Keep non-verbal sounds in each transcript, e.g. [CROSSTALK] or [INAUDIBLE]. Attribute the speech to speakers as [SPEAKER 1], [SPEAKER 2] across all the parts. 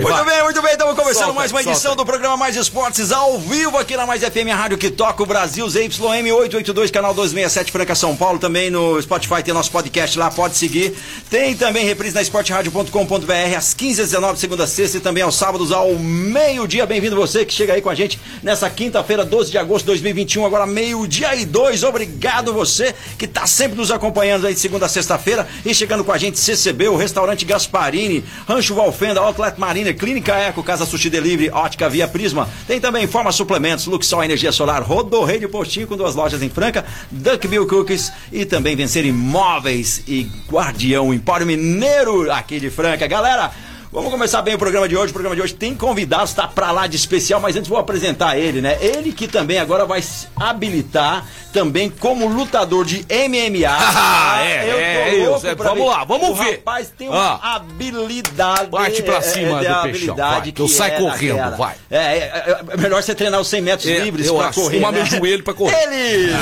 [SPEAKER 1] Muito bem, muito bem, estamos começando
[SPEAKER 2] Solta,
[SPEAKER 1] mais uma edição
[SPEAKER 2] solta.
[SPEAKER 1] do programa Mais Esportes ao vivo aqui na Mais FM, a rádio que toca o Brasil, ZYM 882, canal 267 Franca São Paulo, também no Spotify tem nosso podcast lá, pode seguir. Tem também reprise na esporteradio.com.br às 15 às 19 segunda a sexta e também aos sábados ao meio-dia. Bem-vindo você que chega aí com a gente nessa quinta-feira, 12 de agosto de 2021, agora meio-dia e dois. Obrigado você que está sempre nos acompanhando aí de segunda a sexta-feira e chegando com a gente CCB, o restaurante Gasparini, Rancho Valfenda, Outlet Marina, Clínica Eco, Casa Sushi Delivery, Ótica Via Prisma. Tem também Forma Suplementos, Luxol Energia Solar, Rodorreio Postinho com duas lojas em Franca, Duckbill Cookies e também Vencer Imóveis e Guardião Empório Mineiro aqui de Franca. Galera, Vamos começar bem o programa de hoje. O programa de hoje tem convidados, tá pra lá de especial, mas antes vou apresentar ele, né? Ele que também agora vai se habilitar também como lutador de MMA. [LAUGHS]
[SPEAKER 2] Ah, é,
[SPEAKER 1] Eu
[SPEAKER 2] é
[SPEAKER 1] tô louco
[SPEAKER 2] isso, é,
[SPEAKER 1] pra
[SPEAKER 2] vamos
[SPEAKER 1] ver.
[SPEAKER 2] lá, vamos
[SPEAKER 1] o
[SPEAKER 2] ver.
[SPEAKER 1] rapaz tem uma
[SPEAKER 2] Ah.
[SPEAKER 1] habilidade.
[SPEAKER 2] Bate pra
[SPEAKER 1] é,
[SPEAKER 2] cima
[SPEAKER 1] é,
[SPEAKER 2] do peixão,
[SPEAKER 1] habilidade
[SPEAKER 2] vai, que eu saio
[SPEAKER 1] é
[SPEAKER 2] correndo,
[SPEAKER 1] daquela.
[SPEAKER 2] vai.
[SPEAKER 1] É, é, é melhor você treinar os 100 metros
[SPEAKER 2] É,
[SPEAKER 1] livres
[SPEAKER 2] acho.
[SPEAKER 1] correr.
[SPEAKER 2] Arrumar
[SPEAKER 1] né?
[SPEAKER 2] meu joelho pra correr.
[SPEAKER 1] Ele!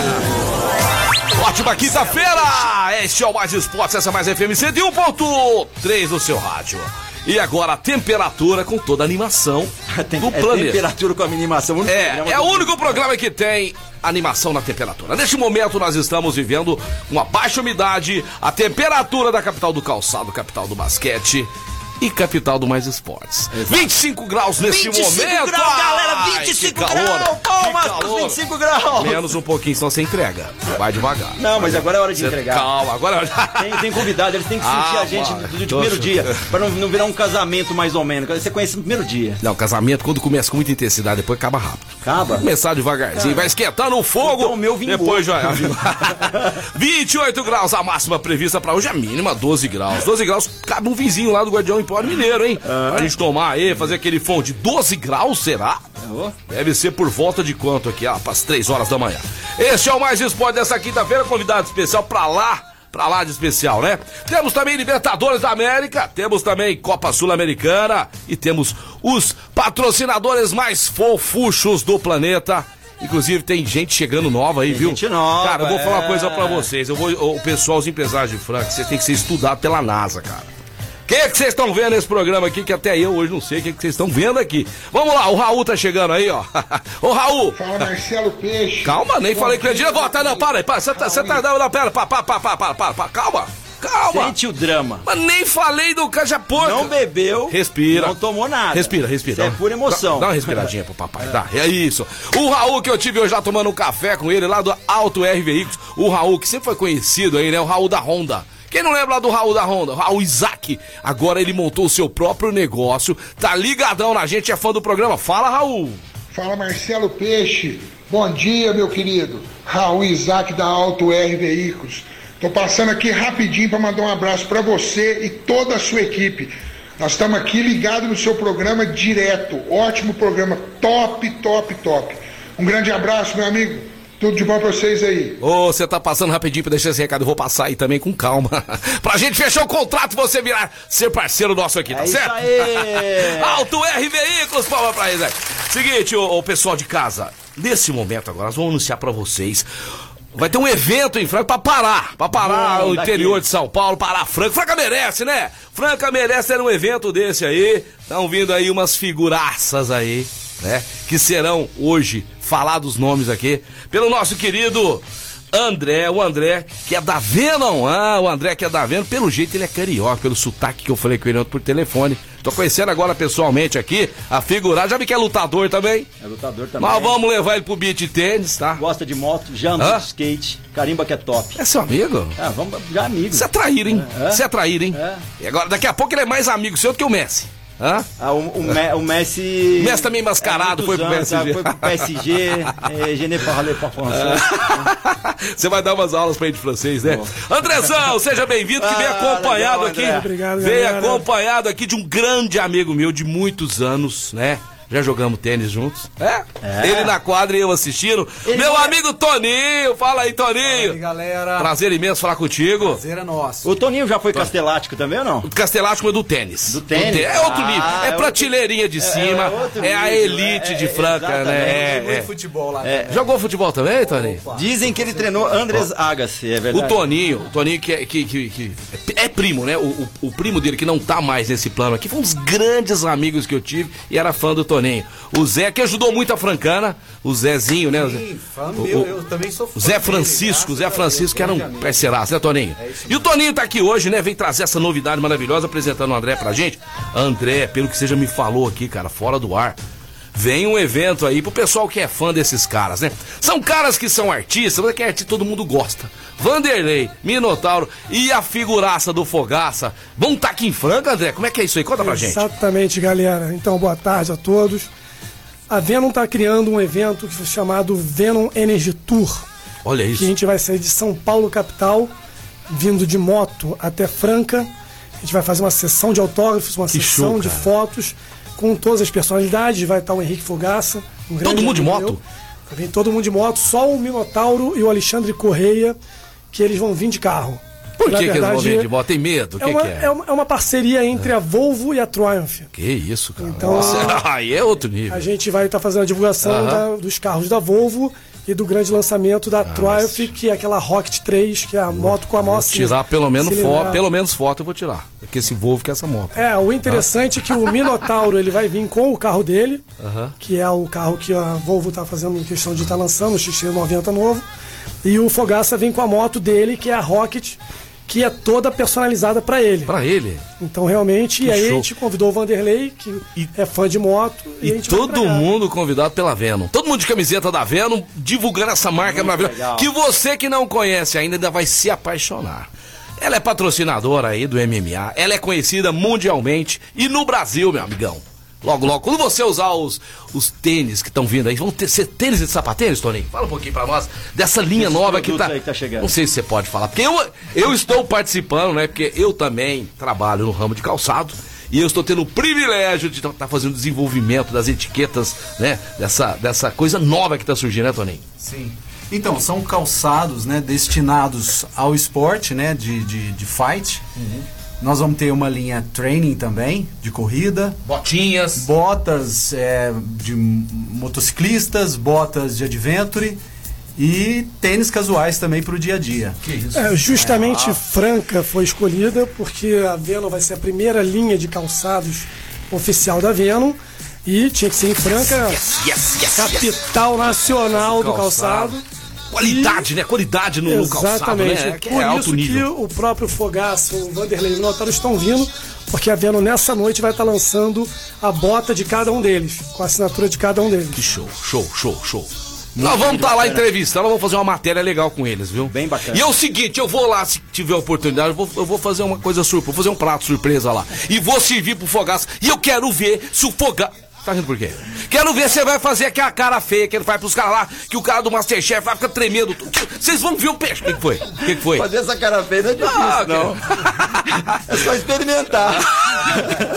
[SPEAKER 2] Ótima quinta-feira! Este é o Mais Esportes, essa é mais FM 101.3 no seu rádio. E agora a temperatura com toda a animação [LAUGHS]
[SPEAKER 1] Tem,
[SPEAKER 2] do
[SPEAKER 1] é
[SPEAKER 2] planeta.
[SPEAKER 1] temperatura com animação. único
[SPEAKER 2] É,
[SPEAKER 1] programa
[SPEAKER 2] é o único programa que tem animação na temperatura. Neste momento nós estamos vivendo uma baixa umidade, a temperatura da capital do calçado, capital do basquete e capital do mais esportes. 25 graus neste
[SPEAKER 1] 25
[SPEAKER 2] momento.
[SPEAKER 1] graus, galera!
[SPEAKER 2] Ai,
[SPEAKER 1] 25
[SPEAKER 2] que calor,
[SPEAKER 1] graus! Palmas pros
[SPEAKER 2] calor.
[SPEAKER 1] 25 graus!
[SPEAKER 2] Menos um pouquinho, senão você entrega. Vai devagar.
[SPEAKER 1] Não, mas agora é hora de
[SPEAKER 2] Você-
[SPEAKER 1] entregar.
[SPEAKER 2] Calma, agora.
[SPEAKER 1] Tem, tem convidado, eles têm que sentir
[SPEAKER 2] Ah,
[SPEAKER 1] a gente do, do primeiro dia, pra não, não virar um casamento mais ou menos. Você conhece no primeiro dia.
[SPEAKER 2] Não, casamento quando começa com muita intensidade, depois acaba rápido.
[SPEAKER 1] Acaba?
[SPEAKER 2] Começar devagarzinho, vai esquentando o fogo.
[SPEAKER 1] Então o meu vingou.
[SPEAKER 2] Depois já. 28 [LAUGHS] graus a máxima prevista pra hoje, a mínima 12 graus. 12 graus, cabe um vizinho lá do Guardião Empório Mineiro, hein? Pra gente tomar aí, fazer aquele fone de 12 graus, será? Deve ser por volta de quanto aqui? Ah, para as 3 horas da manhã. Este é o Mais Esporte dessa quinta-feira, convidado especial pra lá. Pra lá de especial, né? Temos também Libertadores da América, temos também Copa Sul-Americana e temos os patrocinadores mais fofuchos do planeta. Inclusive tem gente chegando nova aí, viu?
[SPEAKER 1] gente nova,
[SPEAKER 2] Cara, eu vou falar uma
[SPEAKER 1] é.
[SPEAKER 2] coisa pra vocês. Eu vou, o pessoal, os empresários de Franca, você tem que ser estudado pela NASA, cara. O que que vocês estão vendo nesse programa aqui, que até eu hoje não sei o que que vocês estão vendo aqui. Vamos lá, o Raul tá chegando aí, ó. [LAUGHS] Ô, Raul,
[SPEAKER 3] Fala Marcelo Peixe.
[SPEAKER 2] calma, nem falei que eu ia dizer, volta, não, para aí, para, você tá, você tá, não, pera, para, para, para, para, para, para, calma, calma.
[SPEAKER 1] Sente o drama.
[SPEAKER 2] Mas nem falei do caixa porca.
[SPEAKER 1] Não bebeu.
[SPEAKER 2] Respira.
[SPEAKER 1] Não tomou nada.
[SPEAKER 2] Respira, respira.
[SPEAKER 1] Isso é pura emoção.
[SPEAKER 2] Dá, dá uma respiradinha pro papai, dá. É isso. O Raul que eu tive hoje lá tomando um café com ele lá do Alto R Veículos. O Raul que sempre foi conhecido aí, né? O Raul da Honda. Quem não lembra lá do Raul da Honda? Raul Isaac. Agora ele montou o seu próprio negócio. Tá ligadão na gente, é fã do programa. Fala, Raul.
[SPEAKER 3] Fala Marcelo Peixe. Bom dia, meu querido. Raul Isaac da Alto R Veículos. Tô passando aqui rapidinho para mandar um abraço para você e toda a sua equipe. Nós estamos aqui ligados no seu programa direto. Ótimo programa. Top, top, top. Um grande abraço, meu amigo. Tudo de bom pra vocês aí.
[SPEAKER 2] Ô, você tá passando rapidinho pra deixar esse recado. Eu vou passar aí também com calma. [LAUGHS] pra gente fechar o contrato e você virar ser parceiro nosso aqui, tá
[SPEAKER 1] É isso
[SPEAKER 2] certo?
[SPEAKER 1] aí. [LAUGHS]
[SPEAKER 2] Alto R Veículos, palma pra eles aí. Seguinte, ô, ô, pessoal de casa, nesse momento agora, nós vamos anunciar pra vocês. Vai ter um evento em Franca pra parar, pra parar o
[SPEAKER 1] daqui.
[SPEAKER 2] interior de São Paulo, parar Franca. Franca merece, né? Franca merece ter um evento desse aí. Estão vindo aí umas figuraças aí, né? Que serão hoje falados nomes aqui pelo nosso querido André, o André que é da Venom, ah, o André que é da Venom, pelo jeito ele é carioca, pelo sotaque que eu falei com ele ontem por telefone. Tô conhecendo agora pessoalmente aqui, a figurar, já vi que é lutador também.
[SPEAKER 1] É lutador também.
[SPEAKER 2] Mas vamos levar ele pro beat tênis, tá?
[SPEAKER 1] Gosta de moto, já anda de skate, carimba que é top.
[SPEAKER 2] É seu amigo?
[SPEAKER 1] Ah, vamos, já amigo.
[SPEAKER 2] Você é traíra, hein?
[SPEAKER 1] É.
[SPEAKER 2] Você é traíra, hein?
[SPEAKER 1] É.
[SPEAKER 2] E agora, daqui a pouco ele é mais amigo seu do que o Messi. Hã?
[SPEAKER 1] Ah, o, o, Me- o Messi.
[SPEAKER 2] O Messi também mascarado,
[SPEAKER 1] há
[SPEAKER 2] foi pro
[SPEAKER 1] anos,
[SPEAKER 2] PSG.
[SPEAKER 1] Foi pro PSG. eh, Je ne parle pas français. [LAUGHS]
[SPEAKER 2] Você vai dar umas aulas pra ele de francês, né? Andrezão, seja bem-vindo, que vem
[SPEAKER 1] Ah,
[SPEAKER 2] acompanhado
[SPEAKER 1] legal,
[SPEAKER 2] aqui.
[SPEAKER 4] Obrigado,
[SPEAKER 2] Vem
[SPEAKER 4] galera.
[SPEAKER 2] acompanhado aqui de um grande amigo meu de muitos anos, né? Já jogamos tênis juntos. É? Ele na quadra e eu assistindo.
[SPEAKER 1] Ele
[SPEAKER 2] meu
[SPEAKER 1] é-
[SPEAKER 2] amigo Toninho, fala aí,
[SPEAKER 5] E
[SPEAKER 2] Toninho.
[SPEAKER 5] galera,
[SPEAKER 2] Prazer imenso falar contigo.
[SPEAKER 5] prazer é nosso.
[SPEAKER 1] O Toninho já foi castelático também ou não?
[SPEAKER 2] O Castelático é do tênis.
[SPEAKER 1] Do tênis?
[SPEAKER 2] É outro
[SPEAKER 1] Ah,
[SPEAKER 2] nível. É,
[SPEAKER 1] é outro-
[SPEAKER 2] pratileirinha de cima.
[SPEAKER 1] outro
[SPEAKER 2] É, a
[SPEAKER 1] nível,
[SPEAKER 2] elite
[SPEAKER 1] é,
[SPEAKER 2] de
[SPEAKER 1] é,
[SPEAKER 2] Franca, né? É, é.
[SPEAKER 5] futebol lá.
[SPEAKER 1] É.
[SPEAKER 5] também.
[SPEAKER 2] Jogou futebol também, Toninho?
[SPEAKER 1] Dizem que ele treinou Andres Agassi, é
[SPEAKER 2] O
[SPEAKER 1] verdade?
[SPEAKER 2] Toninho, o Toninho que, é- que, que, que é primo, né? O, o, o primo dele que não tá mais nesse plano aqui, foi um dos grandes amigos que eu tive e era fã do Toninho. O Zé, que ajudou muito a Francana, o Zezinho, né?
[SPEAKER 5] Sim, fã meu,
[SPEAKER 2] o-
[SPEAKER 5] eu também sou fã
[SPEAKER 2] Zé Francisco, Zé Francisco, que era um parceiraço, né, Toninho? E o Toninho tá aqui hoje, né? Vem trazer essa novidade maravilhosa, apresentando o André pra gente. André, pelo que você já me falou aqui, cara, fora do ar. Vem um evento aí pro pessoal que é fã desses caras, né? São caras que são artistas, mas que é artista todo mundo gosta. Vanderlei, Minotauro e a figuraça do Fogaça. Vão estar aqui em Franca, André? Como é que é isso aí? Conta pra gente.
[SPEAKER 4] Exatamente, galera. Então, boa tarde a todos. A Venom está criando um evento chamado Venom Energy Tour,
[SPEAKER 2] Olha
[SPEAKER 4] que a
[SPEAKER 2] isso.
[SPEAKER 4] gente vai sair de São Paulo, capital, vindo de moto até Franca. A gente vai fazer uma sessão de autógrafos, uma
[SPEAKER 2] Que
[SPEAKER 4] sessão
[SPEAKER 2] show,
[SPEAKER 4] de fotos com todas as personalidades. Vai estar o Henrique Fogaça. Um grande
[SPEAKER 2] mundo de moto?
[SPEAKER 4] meu. Todo mundo de moto, só o Minotauro e o Alexandre Correia, que eles vão vir de carro.
[SPEAKER 2] Por que, que eles vão
[SPEAKER 4] verdade,
[SPEAKER 2] vir de moto? Tem medo?
[SPEAKER 4] É
[SPEAKER 2] que,
[SPEAKER 4] uma,
[SPEAKER 2] que é?
[SPEAKER 4] é uma- é uma parceria entre a Volvo e a Triumph.
[SPEAKER 2] Que isso, cara.
[SPEAKER 4] Então-
[SPEAKER 2] Nossa, [LAUGHS] aí é outro nível.
[SPEAKER 4] A gente vai estar fazendo a divulgação
[SPEAKER 2] Aham.
[SPEAKER 4] da- dos carros da Volvo e do grande lançamento da Triumph, que é aquela Rocket 3, que é a moto com a maior
[SPEAKER 2] Tirar pelo menos, foto, pelo menos foto eu vou tirar. Porque esse Volvo que é essa moto.
[SPEAKER 4] É, o interessante é que o Minotauro ele vai vir com o carro dele, que é o carro que a Volvo está fazendo em questão de estar lançando, o XC90 novo. E o Fogaça vem com a moto dele, que é a Rocket, que é toda personalizada para ele.
[SPEAKER 2] Pra ele.
[SPEAKER 4] Então, realmente, e aí
[SPEAKER 2] show.
[SPEAKER 4] a gente convidou o Vanderlei, que
[SPEAKER 2] E-
[SPEAKER 4] é fã de moto. E, a
[SPEAKER 2] E todo mundo convidado pela Venom. Todo mundo de camiseta da Venom, divulgando essa marca maravilhosa. Que você que não conhece ainda, ainda vai se apaixonar. Ela é patrocinadora aí do MMA. Ela é conhecida mundialmente e no Brasil, meu amigão. Logo, logo, quando você usar os, os tênis que estão vindo aí, vão ter, ser tênis e sapatênis, Toninho? Fala um pouquinho pra nós dessa linha
[SPEAKER 1] Desses
[SPEAKER 2] nova que tá,
[SPEAKER 1] que tá chegando.
[SPEAKER 2] Não sei se você pode falar, porque eu, eu estou participando, né? Porque eu também trabalho no ramo de calçado. E eu estou tendo o privilégio de estar fazendo o desenvolvimento das etiquetas, né? Dessa, dessa coisa nova que está surgindo, né, Toninho?
[SPEAKER 5] Sim. Então, são calçados né, destinados ao esporte né, de, de, de fight. Nós vamos ter uma linha training também, de corrida.
[SPEAKER 2] Botinhas.
[SPEAKER 5] Botas é, de motociclistas, botas de adventure e tênis casuais também para o dia a dia.
[SPEAKER 2] Que isso?
[SPEAKER 4] É, justamente Franca foi escolhida porque a Venom vai ser a primeira linha de calçados oficial da Venom e tinha que ser em Franca,
[SPEAKER 2] Yes, yes, yes.
[SPEAKER 4] capital nacional do
[SPEAKER 2] Calçado.
[SPEAKER 4] calçado.
[SPEAKER 2] Qualidade, né? Qualidade no, no calçado,
[SPEAKER 4] Exatamente.
[SPEAKER 2] né? Que
[SPEAKER 4] Por
[SPEAKER 2] é alto
[SPEAKER 4] isso
[SPEAKER 2] nível.
[SPEAKER 4] que o próprio Fogaça, o Vanderlei e o Minotauro estão vindo, porque a Venom nessa noite vai estar lançando a bota de cada um deles, com a assinatura de cada um deles.
[SPEAKER 2] Que show, show, show, show. Nós vamos estar lá entrevistando, nós vamos fazer uma matéria legal com eles, viu?
[SPEAKER 1] Bem bacana.
[SPEAKER 2] E é o seguinte, eu vou lá, se tiver oportunidade, eu vou, eu vou fazer uma coisa surpresa, vou fazer um prato surpresa lá. E vou servir pro Fogaça. E eu quero ver se o Fogaça... Tá rindo por quê? Quero ver se você vai fazer aquela cara feia que ele faz pros caras lá, que o cara do Masterchef vai ficar tremendo. Vocês vão ver o peixe. O que, que foi? O que, que foi?
[SPEAKER 1] Fazer essa cara feia não é difícil,
[SPEAKER 2] Ah,
[SPEAKER 1] não. É só experimentar.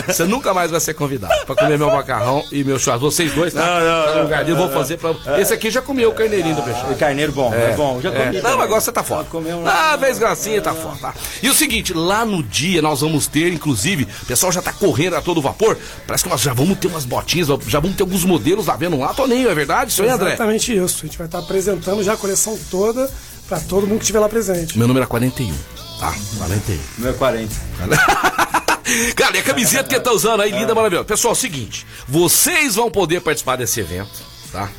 [SPEAKER 2] Você nunca mais vai ser convidado pra comer meu macarrão e meu churrasco. Vocês dois, tá?
[SPEAKER 1] Não, não,
[SPEAKER 2] Tá
[SPEAKER 1] não,
[SPEAKER 2] lugar dele, eu vou fazer pra. Esse aqui já comeu o carneirinho do peixe.
[SPEAKER 1] E carneiro bom, é, bom. Já
[SPEAKER 2] É.
[SPEAKER 1] comi.
[SPEAKER 2] Não,
[SPEAKER 1] também.
[SPEAKER 2] agora você tá fora.
[SPEAKER 1] Comeu um-
[SPEAKER 2] Ah, vez gracinha, tá fora. Tá. E o seguinte, lá no dia nós vamos ter, inclusive, o pessoal já tá correndo a todo vapor. Parece que nós já vamos ter umas botinhas, já vamos ter alguns modelos lá vendo lá, Toninho, é verdade? Isso aí, André?
[SPEAKER 4] Exatamente isso. A gente vai estar apresentando já a coleção toda para todo mundo que estiver lá presente.
[SPEAKER 2] Meu número é 41. Tá, 41.
[SPEAKER 1] Meu 40. [LAUGHS]
[SPEAKER 2] Cara, e a camiseta que ele tá usando aí, linda, maravilhosa. Pessoal, é o seguinte, vocês vão poder participar desse evento, tá?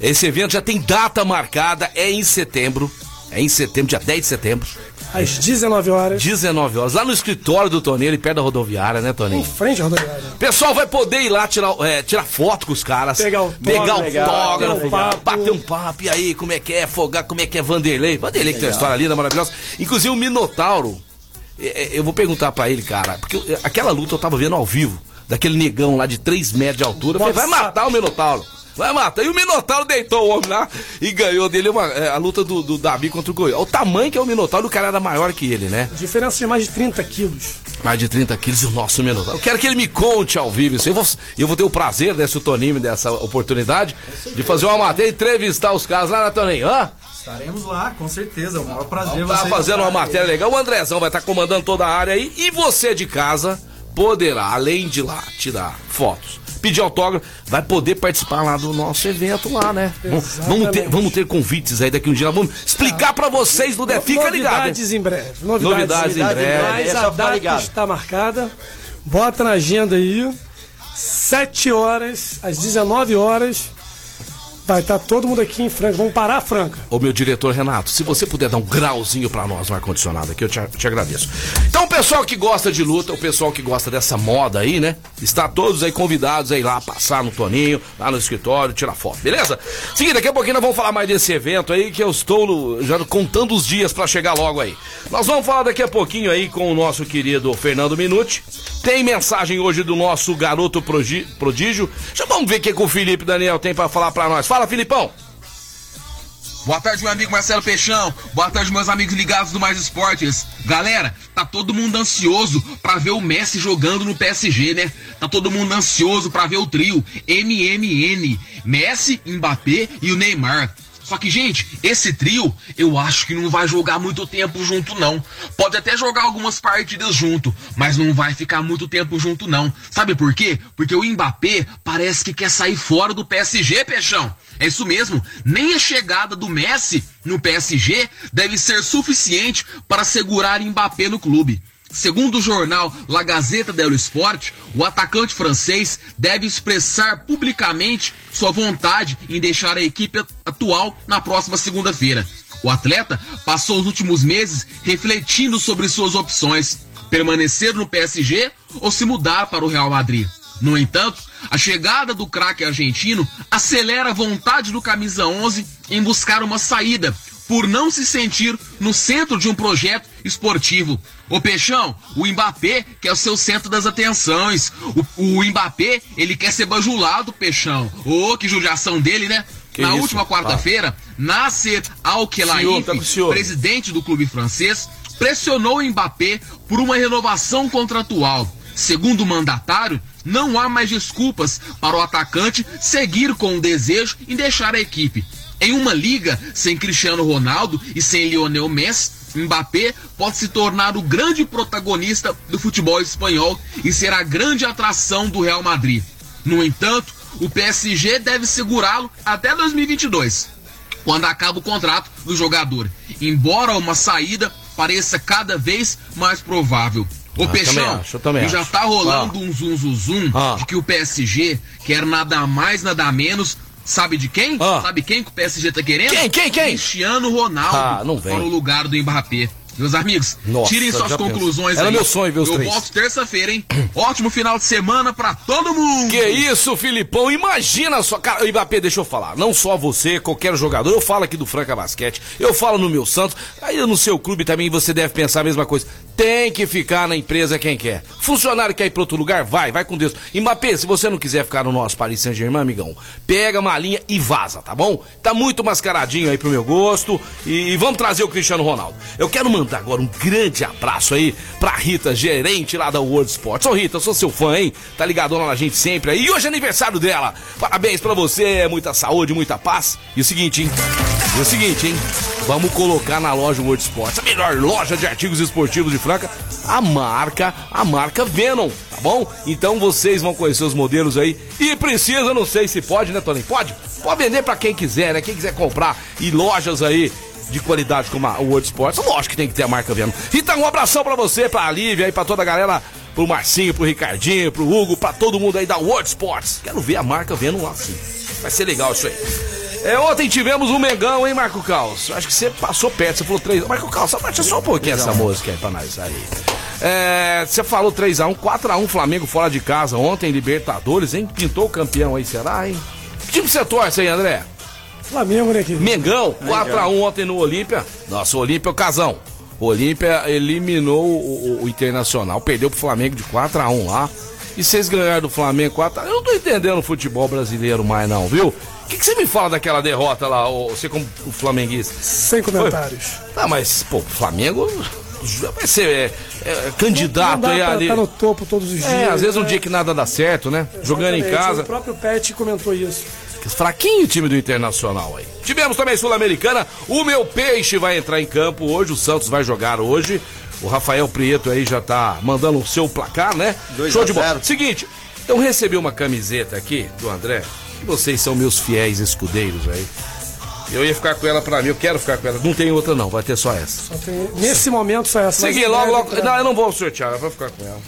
[SPEAKER 2] Esse evento já tem data marcada, é em setembro. É em setembro, dia 10 de setembro,
[SPEAKER 4] Às 19 horas,
[SPEAKER 2] 19 horas, lá no escritório do Toninho, ele perto da rodoviária, né,
[SPEAKER 4] em
[SPEAKER 2] Toninho?
[SPEAKER 4] frente à rodoviária.
[SPEAKER 2] Pessoal vai poder ir lá tirar, é, tirar foto com os caras.
[SPEAKER 4] Pegar o
[SPEAKER 2] pegar
[SPEAKER 4] autógrafo, bater um papo.
[SPEAKER 2] E aí, como é que é? Fogar, como é que é Vanderlei? Vanderlei que tem uma história linda, maravilhosa. Inclusive o Minotauro, é, é, eu vou perguntar pra ele, cara, porque aquela luta eu tava vendo ao vivo. daquele negão lá de 3 metros de altura. Falei, vai matar o Minotauro. Vai matar. E o Minotauro deitou o homem lá e ganhou dele uma, é, a luta do, do Davi contra o Goiás. O tamanho que é o Minotauro, o cara era maior que ele, né?
[SPEAKER 4] Diferença de mais de 30 quilos.
[SPEAKER 2] Mais de 30 quilos e o nosso Minotauro. Eu quero que ele me conte ao vivo isso. Eu vou, eu vou ter o prazer, né, se o Toninho me der essa oportunidade, de fazer uma matéria e entrevistar os caras lá, né, Toninho? Hã?
[SPEAKER 5] Estaremos lá, com certeza. É um maior prazer
[SPEAKER 2] Tá
[SPEAKER 5] vocês
[SPEAKER 2] fazendo uma matéria legal. O Andrezão vai estar comandando toda a área aí. E você de casa poderá, além de lá tirar fotos, pedir autógrafo, vai poder participar lá do nosso evento lá, né? Vamos- Vamos ter, vamos ter convites aí daqui um dia. Vamos explicar pra vocês do DF. Fica ligado.
[SPEAKER 4] Novidades em breve. Novidades,
[SPEAKER 2] Novidades em breve.
[SPEAKER 4] Mas
[SPEAKER 1] só
[SPEAKER 4] a data
[SPEAKER 1] ligado.
[SPEAKER 4] está marcada. Bota na agenda aí. 7 horas, às 19 horas. Vai estar todo mundo aqui em Franca. Vamos parar a Franca.
[SPEAKER 2] Ô meu diretor Renato, se você puder dar um grauzinho pra nós no ar-condicionado aqui, eu te, te agradeço. Então, o pessoal que gosta de luta, o pessoal que gosta dessa moda aí, né? Está todos aí convidados aí lá, passar no Toninho, lá no escritório, tirar foto, beleza? Seguinte, daqui a pouquinho nós vamos falar mais desse evento aí, que eu estou já contando os dias pra chegar logo aí. Nós vamos falar daqui a pouquinho aí com o nosso querido Fernando Minuti. Tem mensagem hoje do nosso garoto prodígio. Já vamos ver o que, que o Felipe Daniel tem pra falar pra nós. Fala, Filipão!
[SPEAKER 6] Boa tarde, meu amigo Marcelo Peixão. Boa tarde, meus amigos ligados do Mais Esportes. Galera, tá todo mundo ansioso pra ver o Messi jogando no PSG, né? Tá todo mundo ansioso pra ver o trio MMN. Messi, Mbappé e o Neymar. Só que, gente, esse trio, eu acho que não vai jogar muito tempo junto, não. Pode até jogar algumas partidas junto, mas não vai ficar muito tempo junto, não. Sabe por quê? Porque o Mbappé parece que quer sair fora do PSG, Peixão. É isso mesmo. Nem a chegada do Messi no PSG deve ser suficiente para segurar Mbappé no clube. Segundo o jornal La Gazeta dello Sport, o atacante francês deve expressar publicamente sua vontade em deixar a equipe atual na próxima segunda-feira. O atleta passou os últimos meses refletindo sobre suas opções: permanecer no PSG ou se mudar para o Real Madrid. No entanto, a chegada do craque argentino acelera a vontade do camisa 11 em buscar uma saída, por não se sentir no centro de um projeto esportivo. Ô Peixão, o Mbappé quer o seu centro das atenções. O, o Mbappé, ele quer ser bajulado, Peixão. Ô, que judiação dele, né?
[SPEAKER 2] Que
[SPEAKER 6] Na
[SPEAKER 2] isso?
[SPEAKER 6] última quarta-feira, Nasser Al-Khelaifi,
[SPEAKER 2] tá
[SPEAKER 6] presidente do clube francês, pressionou o Mbappé por uma renovação contratual. Segundo o mandatário, não há mais desculpas para o atacante seguir com o desejo em deixar a equipe. Em uma liga sem Cristiano Ronaldo e sem Lionel Messi, Mbappé pode se tornar o grande protagonista do futebol espanhol e ser a grande atração do Real Madrid. No entanto, o PSG deve segurá-lo até 2022 quando acaba o contrato do jogador. Embora uma saída pareça cada vez mais provável. Ô
[SPEAKER 2] Ah,
[SPEAKER 6] Peixão,
[SPEAKER 2] também acho,
[SPEAKER 6] já
[SPEAKER 2] acho.
[SPEAKER 6] tá rolando
[SPEAKER 2] Ah.
[SPEAKER 6] um zum zum zum
[SPEAKER 2] Ah.
[SPEAKER 6] de que o PSG quer nada mais, nada menos. Sabe de quem?
[SPEAKER 2] Ah.
[SPEAKER 6] Sabe quem que o PSG tá querendo?
[SPEAKER 2] Quem, quem, quem?
[SPEAKER 6] Cristiano Ronaldo
[SPEAKER 2] Ah, não vem.
[SPEAKER 6] para o lugar do Mbappé. Meus amigos,
[SPEAKER 2] Nossa,
[SPEAKER 6] tirem suas conclusões
[SPEAKER 2] pensou. Era
[SPEAKER 6] aí.
[SPEAKER 2] meu sonho ver os
[SPEAKER 6] Eu
[SPEAKER 2] três.
[SPEAKER 6] volto terça-feira, hein? [CLEARS THROAT] Ótimo final de semana pra todo mundo!
[SPEAKER 2] Que isso, Filipão? Imagina só. Cara, o Mbappé, deixa eu falar. Não só você, qualquer jogador. Eu falo aqui do Franca Basquete. Eu falo no meu Santos. Aí no seu clube também você deve pensar a mesma coisa. Tem que ficar na empresa quem quer. Funcionário quer ir pra outro lugar? Vai, vai com Deus. Mbappé, se você não quiser ficar no nosso Paris Saint-Germain, amigão, pega uma linha e vaza, tá bom? Tá muito mascaradinho aí pro meu gosto. E, e vamos trazer o Cristiano Ronaldo. Eu quero mandar agora um grande abraço aí pra Rita, gerente lá da World Sports. Ô Rita, sou seu fã, hein? Tá ligadona na gente sempre aí. E hoje é aniversário dela. Parabéns pra você, muita saúde, muita paz. E o seguinte, hein? E o seguinte, hein? Vamos colocar na loja World Sports, a melhor loja de artigos esportivos de Franca, a marca, a marca Venom, tá bom? Então vocês vão conhecer os modelos aí e precisa, não sei se pode, né, Toninho? Pode? Pode vender pra quem quiser, né? Quem quiser comprar e lojas aí de qualidade como a World Sports, lógico que tem que ter a marca Venom. Então, um abração pra você, pra Lívia e pra toda a galera, pro Marcinho, pro Ricardinho, pro Hugo, pra todo mundo aí da World Sports. Quero ver a marca Venom lá sim. Vai ser legal isso aí. É, ontem tivemos um Mengão, hein, Marco Caos? Acho que você passou perto, você falou 3 Marco Caos, só baixa só um pouquinho essa música aí pra nós aí. É, você falou 3x1, 4x1 Flamengo fora de casa ontem, Libertadores, hein? Pintou o campeão aí, será, hein? Que time você torce aí, André?
[SPEAKER 4] Flamengo, né, querido?
[SPEAKER 2] Mengão, 4x1 ontem no Olímpia. Nossa, o Olímpia é o casão. O Olímpia eliminou o, o- o Internacional, perdeu pro Flamengo de 4x1 lá. E vocês ganharam do Flamengo 4 Eu não tô entendendo o futebol brasileiro mais, não, viu? O que, que você me fala daquela derrota lá, você como o flamenguista?
[SPEAKER 4] Sem comentários.
[SPEAKER 2] Tá, mas, pô, o Flamengo vai ser é, é, candidato
[SPEAKER 4] não dá
[SPEAKER 2] aí
[SPEAKER 4] pra
[SPEAKER 2] ali.
[SPEAKER 4] tá no topo todos os dias.
[SPEAKER 2] É, às vezes um
[SPEAKER 4] né?
[SPEAKER 2] dia que nada dá certo, né? Jogando em
[SPEAKER 4] Exatamente,
[SPEAKER 2] casa.
[SPEAKER 4] O próprio Pet comentou isso.
[SPEAKER 2] Fraquinho o time do Internacional aí. Tivemos também Sul-Americana. O meu peixe vai entrar em campo hoje. O Santos vai jogar hoje. O Rafael Prieto aí já tá mandando o seu placar, né?
[SPEAKER 1] Dois
[SPEAKER 2] Show de bola. Seguinte, eu recebi uma camiseta aqui do André. Vocês são meus fiéis escudeiros aí. Eu ia ficar com ela pra mim, eu quero ficar com ela. Não tem outra não, vai ter só essa.
[SPEAKER 4] Só tem- nesse momento só essa.
[SPEAKER 2] Segui logo,
[SPEAKER 4] breve
[SPEAKER 2] logo.
[SPEAKER 4] terá.
[SPEAKER 2] Não, eu não vou sortear, eu vou ficar com ela.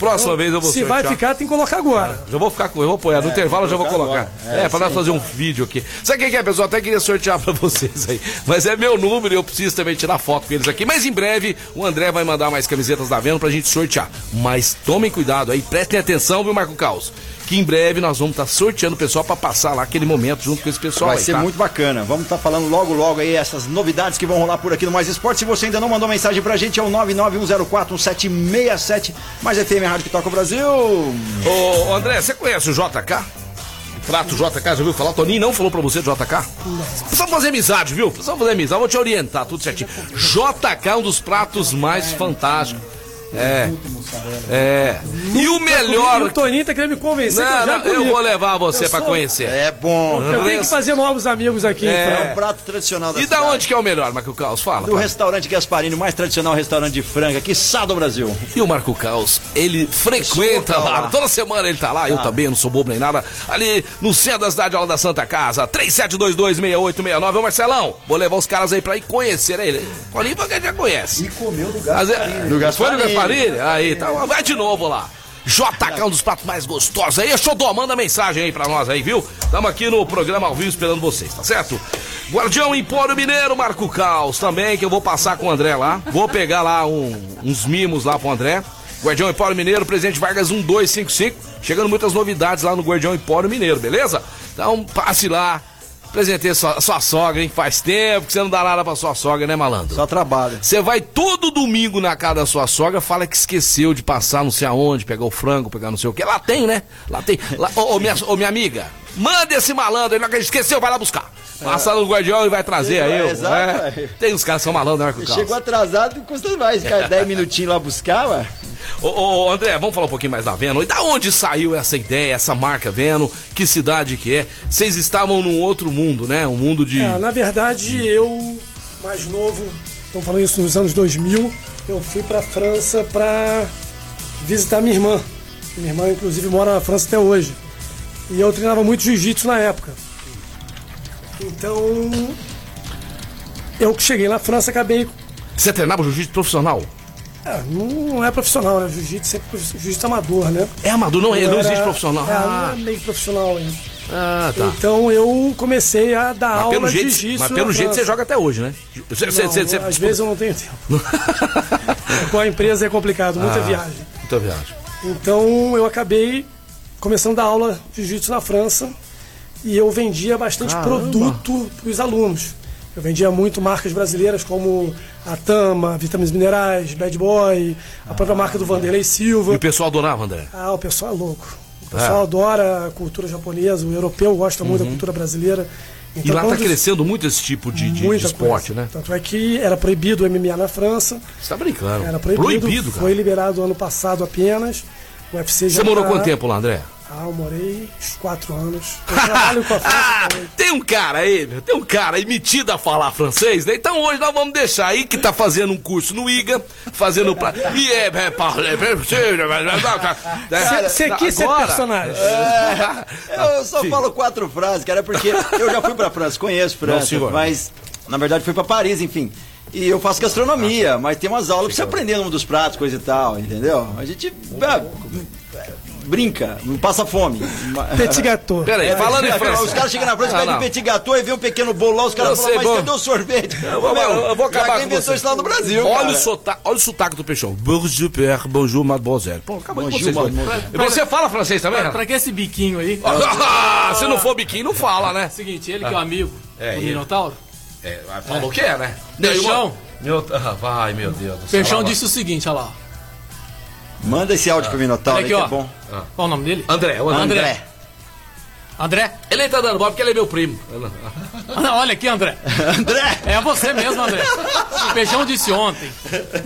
[SPEAKER 2] Próxima vez eu vou
[SPEAKER 4] Se
[SPEAKER 2] sortear.
[SPEAKER 4] vai ficar, tem que colocar agora.
[SPEAKER 2] Eu vou ficar com, eu vou apoiar. No intervalo eu já vou colocar. É, pra nós fazer um vídeo aqui. Sabe o que é, pessoal? Até queria sortear pra [LAUGHS] vocês aí. Mas é meu número e eu preciso também tirar foto com eles aqui. Mas em breve o André vai mandar mais camisetas da Vendo pra gente sortear. Mas tomem cuidado aí, prestem atenção, viu, Marco Caos? Que em breve nós vamos estar sorteando o pessoal pra passar lá aquele momento junto com esse pessoal
[SPEAKER 1] Vai
[SPEAKER 2] aí,
[SPEAKER 1] ser
[SPEAKER 2] tá?
[SPEAKER 1] muito bacana. Vamos estar falando logo, logo aí essas novidades que vão rolar por aqui no Mais Esporte. Se você ainda não mandou mensagem pra gente, é o 991041767. Mais FM Rádio que toca o Brasil.
[SPEAKER 2] Ô, André, você conhece o JK? Prato JK, já ouviu falar? Toninho não falou pra você do JK? Precisamos fazer amizade, viu? Precisamos fazer amizade, vou te orientar, tudo certinho. JK é um dos pratos mais fantásticos. É. É. E o melhor.
[SPEAKER 4] o Toninho tá querendo me convencer que
[SPEAKER 2] Não,
[SPEAKER 4] eu já
[SPEAKER 2] não, eu vou levar você
[SPEAKER 4] Eu
[SPEAKER 2] pra
[SPEAKER 4] sou-
[SPEAKER 2] conhecer.
[SPEAKER 1] É bom.
[SPEAKER 4] Eu tenho que fazer novos amigos aqui.
[SPEAKER 2] É.
[SPEAKER 4] então.
[SPEAKER 1] É um prato tradicional da
[SPEAKER 2] E da
[SPEAKER 1] cidade.
[SPEAKER 2] onde que é o melhor, Marco Caos? Fala.
[SPEAKER 1] Do
[SPEAKER 2] fala.
[SPEAKER 1] restaurante Gasparini, o mais tradicional restaurante de franga, que do Brasil.
[SPEAKER 2] E o Marco Caos, ele frequenta lá,
[SPEAKER 1] lá.
[SPEAKER 2] toda semana ele tá lá, eu também, eu não sou bobo nem nada. Ali no centro da cidade, aula da Santa Casa, 37226869. Ô Marcelão, vou levar os caras aí pra ir conhecer ele. Colinho porque já conhece.
[SPEAKER 5] E comeu do
[SPEAKER 2] Mas é-
[SPEAKER 1] Do
[SPEAKER 2] Foi no
[SPEAKER 1] Gasparini.
[SPEAKER 2] Gasparini? Aí, tá, vai de novo lá. JK, um dos pratos mais gostosos aí. Xodó, manda mensagem aí pra nós aí, viu? Tamo aqui no programa ao vivo esperando vocês, tá certo? Guardião Empório Mineiro, Marco Caos, também, que eu vou passar com o André lá. Vou pegar lá um- uns mimos lá pro André. Guardião Empório Mineiro, Presidente Vargas 1255. Chegando muitas novidades lá no Guardião Empório Mineiro, beleza? Então passe lá. Presentei sua, sua sogra, hein? Faz tempo que você não dá nada pra sua sogra, né, malandro?
[SPEAKER 1] Só trabalho.
[SPEAKER 2] Você vai todo domingo na casa da sua sogra, fala que esqueceu de passar não sei aonde, pegar o frango, pegar não sei o que. Lá tem, né? Lá tem. Lá, ô, ô, minha, ô, minha amiga, manda esse malandro, ele não esqueceu, vai lá buscar. Passa no guardião e vai trazer aí.
[SPEAKER 1] É, exato,
[SPEAKER 2] É.
[SPEAKER 1] é.
[SPEAKER 2] Tem uns caras que são malandros, né?
[SPEAKER 1] Chegou atrasado, custa mais. Ficar [LAUGHS] 10 minutinhos lá buscar, ué.
[SPEAKER 2] Ô, ô, André, vamos falar um pouquinho mais da Veno. E da onde saiu essa ideia, essa marca Veno? Que cidade que é? Vocês estavam num outro mundo, né? Um mundo de.
[SPEAKER 4] É, na verdade, eu, mais novo, estamos falando isso nos anos 2000, eu fui para França para visitar minha irmã. Minha irmã, inclusive, mora na França até hoje. E eu treinava muito jiu-jitsu na época. Então, eu que cheguei na França acabei.
[SPEAKER 2] Você treinava jiu-jitsu profissional?
[SPEAKER 4] É, não é profissional, né? Jiu-jitsu sempre jiu-jitsu amador, né?
[SPEAKER 2] É amador, não, é,
[SPEAKER 4] Eu
[SPEAKER 2] não
[SPEAKER 4] era-
[SPEAKER 2] existe profissional.
[SPEAKER 4] É, não
[SPEAKER 2] Ah,
[SPEAKER 4] é meio profissional ainda.
[SPEAKER 2] ah, tá.
[SPEAKER 4] Então eu comecei a dar
[SPEAKER 2] Mas
[SPEAKER 4] aula
[SPEAKER 2] pelo
[SPEAKER 4] de
[SPEAKER 2] jeito,
[SPEAKER 4] jiu-jitsu.
[SPEAKER 2] mas pelo jeito você joga até hoje, né? Você,
[SPEAKER 4] Não,
[SPEAKER 2] você, você-
[SPEAKER 4] às vezes eu não tenho tempo. [LAUGHS] Com a empresa é complicado, muita
[SPEAKER 2] Ah.
[SPEAKER 4] viagem.
[SPEAKER 2] Muita viagem.
[SPEAKER 4] Então eu acabei começando a dar aula de jiu-jitsu na França e eu vendia bastante
[SPEAKER 2] Caramba.
[SPEAKER 4] produto para os alunos. Eu vendia muito marcas brasileiras como a Tama, Vitaminas Minerais, Bad Boy, a própria marca do Vanderlei
[SPEAKER 2] E
[SPEAKER 4] Silva.
[SPEAKER 2] o pessoal adorava, André?
[SPEAKER 4] Ah, o pessoal é louco. O pessoal
[SPEAKER 2] É.
[SPEAKER 4] adora a cultura japonesa, o europeu gosta muito da cultura brasileira.
[SPEAKER 2] E
[SPEAKER 4] Então,
[SPEAKER 2] lá tá
[SPEAKER 4] quando-
[SPEAKER 2] crescendo muito esse tipo de, de- de esporte,
[SPEAKER 4] coisa.
[SPEAKER 2] né?
[SPEAKER 4] Tanto é que era proibido o MMA na França,
[SPEAKER 2] Você tá brincando.
[SPEAKER 4] era proibido,
[SPEAKER 2] Proibido, cara.
[SPEAKER 4] foi liberado ano passado apenas. O UFC já
[SPEAKER 2] Você morou
[SPEAKER 4] tá-
[SPEAKER 2] quanto tempo lá, André?
[SPEAKER 4] Ah, eu morei uns quatro anos. Eu trabalho com a França
[SPEAKER 2] Ah,
[SPEAKER 4] também.
[SPEAKER 2] tem um cara aí, meu, tem um cara aí metido a falar francês, né? Então hoje nós vamos deixar aí que tá fazendo um curso no IGA, fazendo pra... E é, é,
[SPEAKER 4] Você- quis ser
[SPEAKER 2] Agora-
[SPEAKER 4] personagem.
[SPEAKER 1] Eu só
[SPEAKER 2] Sim.
[SPEAKER 1] falo quatro frases, cara, porque eu já fui pra França, conheço França,
[SPEAKER 2] Não,
[SPEAKER 1] mas na verdade fui pra Paris, enfim. E eu faço gastronomia, mas tem umas aulas pra você aprender um dos pratos, coisa e tal, entendeu? A gente é, brinca, não passa fome. [LAUGHS]
[SPEAKER 4] Petit gâteau.
[SPEAKER 2] Pera aí, falando em França...
[SPEAKER 1] Os caras chegam na França,
[SPEAKER 2] Ah,
[SPEAKER 1] pedem petit gâteau e vê um pequeno bolo lá, os caras falam, mas
[SPEAKER 2] bom.
[SPEAKER 1] cadê o sorvete?
[SPEAKER 2] Eu vou,
[SPEAKER 1] Meu,
[SPEAKER 2] eu vou acabar com você.
[SPEAKER 1] isso lá no Brasil,
[SPEAKER 2] olha,
[SPEAKER 1] cara.
[SPEAKER 2] o sotaque, olha o sotaque do peixão. Bonjour, père, bonjour, mademoiselle. Pô, acabou com
[SPEAKER 1] Bonjour,
[SPEAKER 2] vocês.
[SPEAKER 1] mademoiselle.
[SPEAKER 2] E Você fala francês também?
[SPEAKER 7] Pra, pra que esse biquinho aí?
[SPEAKER 2] Ah, [LAUGHS] Se não for biquinho, não fala, né?
[SPEAKER 7] Seguinte, ele que é o amigo
[SPEAKER 2] É,
[SPEAKER 7] do
[SPEAKER 2] ele.
[SPEAKER 7] Minotauro.
[SPEAKER 2] É, falou que é, né?
[SPEAKER 7] Peixão.
[SPEAKER 2] Meu, ah, vai, meu Deus do céu.
[SPEAKER 7] Peixão disse o seguinte, olha lá.
[SPEAKER 1] Manda esse áudio pro Minotauro
[SPEAKER 7] Olha
[SPEAKER 1] aí
[SPEAKER 7] aqui,
[SPEAKER 1] que é bom.
[SPEAKER 7] Qual o nome dele?
[SPEAKER 2] André, o André.
[SPEAKER 1] André.
[SPEAKER 7] André?
[SPEAKER 2] Ele tá dando bola porque ele é meu primo.
[SPEAKER 7] Ah, olha aqui, André. [LAUGHS]
[SPEAKER 1] André!
[SPEAKER 7] É você mesmo, André. O Peixão disse ontem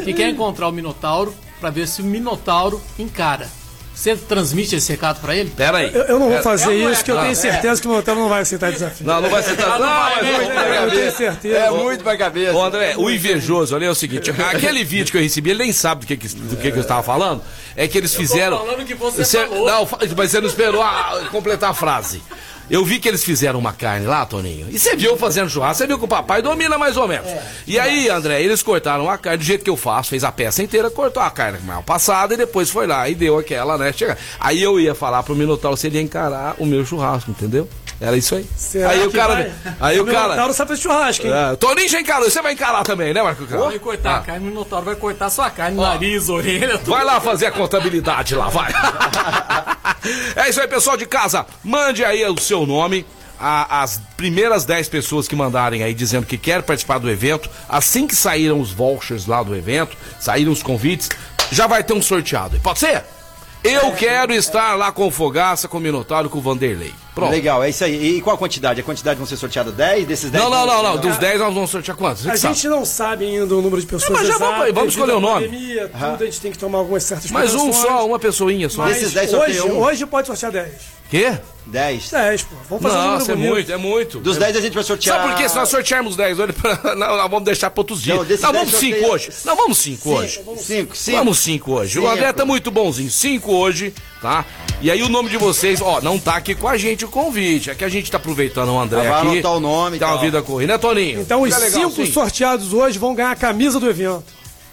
[SPEAKER 7] que quer encontrar o Minotauro pra ver se o Minotauro encara. Você transmite esse recado pra ele?
[SPEAKER 2] Pera aí.
[SPEAKER 4] Eu, eu não vou
[SPEAKER 2] É,
[SPEAKER 4] fazer
[SPEAKER 7] é
[SPEAKER 4] isso, que eu tenho certeza que o Monteiro não vai aceitar desafio.
[SPEAKER 2] Não, não vai ser tanto. Não,
[SPEAKER 7] vai,
[SPEAKER 2] é
[SPEAKER 7] né?
[SPEAKER 2] muito pra
[SPEAKER 4] Eu tenho
[SPEAKER 2] cabeça.
[SPEAKER 4] certeza.
[SPEAKER 1] É muito pra cabeça.
[SPEAKER 2] Ô André, o invejoso ali é o seguinte: [LAUGHS] aquele vídeo que eu recebi, ele nem sabe do que, que- do que, que eu estava falando. É que eles fizeram.
[SPEAKER 7] falando que você falou.
[SPEAKER 2] Não, mas você não esperou a- completar a frase. Eu vi que eles fizeram uma carne lá, Toninho. E você viu fazendo churrasco, você viu que o papai domina mais ou menos. E aí, André, eles cortaram a carne do jeito que eu faço, fez a peça inteira, cortou a carne mal passada e depois foi lá e deu aquela, né? Chega. Aí eu ia falar pro Minotauro se ele ia encarar o meu churrasco, entendeu? Era isso aí.
[SPEAKER 4] Será
[SPEAKER 2] aí o cara.
[SPEAKER 4] vai?
[SPEAKER 2] Aí o cara.
[SPEAKER 4] Minotauro sabe fazer churrasco, hein?
[SPEAKER 2] É, Toninho já encarou, você vai encarar também, né, Marco Carlos?
[SPEAKER 7] Vai cortar a carne, o Minotauro vai cortar sua carne, nariz, orelha, tudo.
[SPEAKER 2] Vai lá fazer a contabilidade lá, vai. [LAUGHS] é isso aí, pessoal de casa. Mande aí o seu nome. a- as primeiras 10 pessoas que mandarem aí dizendo que quer participar do evento, assim que saíram os vouchers lá do evento, saíram os convites, já vai ter um sorteado. Pode ser? Eu quero estar lá com o Fogaça, com o Minotauro, com o Vanderlei. Pronto.
[SPEAKER 1] Legal, é isso aí. E qual a quantidade? A quantidade vão ser sorteada 10 desses 10?
[SPEAKER 2] Não, não, não, não. Dos 10 nós vamos sortear quantos? Você
[SPEAKER 4] A
[SPEAKER 2] que sabe.
[SPEAKER 4] gente não sabe ainda o número de pessoas
[SPEAKER 2] É, mas já vamos-
[SPEAKER 4] exatas,
[SPEAKER 2] vamos escolher o nome.
[SPEAKER 4] pandemia, tudo, a gente tem que tomar algumas certas
[SPEAKER 2] Mas um só, uma pessoinha só.
[SPEAKER 4] Mas
[SPEAKER 1] Desses 10
[SPEAKER 4] hoje,
[SPEAKER 1] um.
[SPEAKER 4] hoje pode sortear 10.
[SPEAKER 2] Quê?
[SPEAKER 1] 10.
[SPEAKER 4] 10, pô. Vamos fazer um
[SPEAKER 2] Nossa,
[SPEAKER 4] número
[SPEAKER 2] é muito, é muito.
[SPEAKER 1] Dos 10 a gente vai sortear.
[SPEAKER 2] Sabe por quê? Se nós sortearmos 10 hoje, [LAUGHS] não, nós vamos deixar para outros dias.
[SPEAKER 1] Não,
[SPEAKER 2] Não, vamos
[SPEAKER 1] 10
[SPEAKER 2] 5
[SPEAKER 1] sorteia-
[SPEAKER 2] hoje. Não, vamos 5 hoje.
[SPEAKER 1] 5, 5.
[SPEAKER 2] Vamos 5 hoje. O
[SPEAKER 1] Cinco.
[SPEAKER 2] André tá muito bonzinho. 5 hoje, tá? E aí o nome de vocês, ó, não tá aqui com a gente o convite. É que a gente tá aproveitando o André
[SPEAKER 1] Ah,
[SPEAKER 2] aqui.
[SPEAKER 1] anotar o nome
[SPEAKER 2] Tá uma
[SPEAKER 1] tal.
[SPEAKER 2] vida corrida, né, Toninho?
[SPEAKER 4] Então os
[SPEAKER 2] Fica legal,
[SPEAKER 4] 5
[SPEAKER 2] sim.
[SPEAKER 4] sorteados hoje vão ganhar a camisa do evento.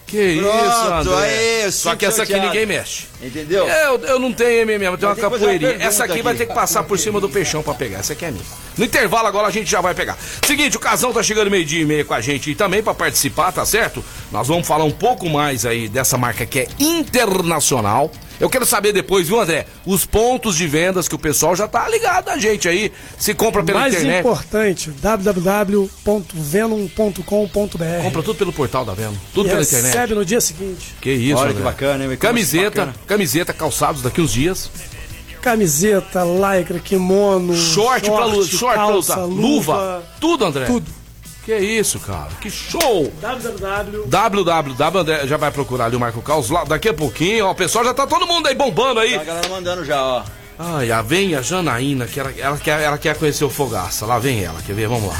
[SPEAKER 2] Que isso,
[SPEAKER 1] Pronto,
[SPEAKER 2] André.
[SPEAKER 1] aí,
[SPEAKER 2] Só
[SPEAKER 1] cinco
[SPEAKER 2] que essa aqui ninguém mexe.
[SPEAKER 1] Entendeu?
[SPEAKER 2] Eu, eu não tenho MM, eu tenho uma
[SPEAKER 1] Mas tem que fazer uma
[SPEAKER 2] capoeirinha. Essa aqui,
[SPEAKER 1] aqui.
[SPEAKER 2] vai ter que passar por cima do peixão pra pegar. Essa aqui é minha. No intervalo agora a gente já vai pegar. Seguinte, o Casão tá chegando meio-dia e meia com a gente e também pra participar, tá certo? Nós vamos falar um pouco mais aí dessa marca que é internacional. Eu quero saber depois, viu, André? Os pontos de vendas que o pessoal já tá ligado a gente aí. Se compra pela
[SPEAKER 4] Mais
[SPEAKER 2] internet.
[SPEAKER 4] importante, www.venom.com.br.
[SPEAKER 2] Compra tudo pelo portal da Vendo. Tudo
[SPEAKER 4] E
[SPEAKER 2] pela internet.
[SPEAKER 4] recebe no dia seguinte.
[SPEAKER 2] Que isso,
[SPEAKER 1] Olha
[SPEAKER 2] André.
[SPEAKER 1] que bacana, hein?
[SPEAKER 2] Camiseta,
[SPEAKER 1] bacana.
[SPEAKER 2] camiseta, calçados daqui uns dias.
[SPEAKER 4] Camiseta, lycra, kimono,
[SPEAKER 2] Short, pra luta, short
[SPEAKER 4] calça,
[SPEAKER 2] pra lutar. Luva, tudo, André.
[SPEAKER 4] tudo.
[SPEAKER 2] Que isso, cara. Que show.
[SPEAKER 4] www.
[SPEAKER 2] www, André já vai procurar ali o Marco Caos lá daqui a pouquinho, ó, o pessoal já tá todo mundo aí bombando aí.
[SPEAKER 1] Tá a galera mandando já, ó.
[SPEAKER 2] Ai, a vem a Janaína, que ela, ela, quer, ela quer conhecer o Fogaça. Lá vem ela, quer ver? Vamos lá.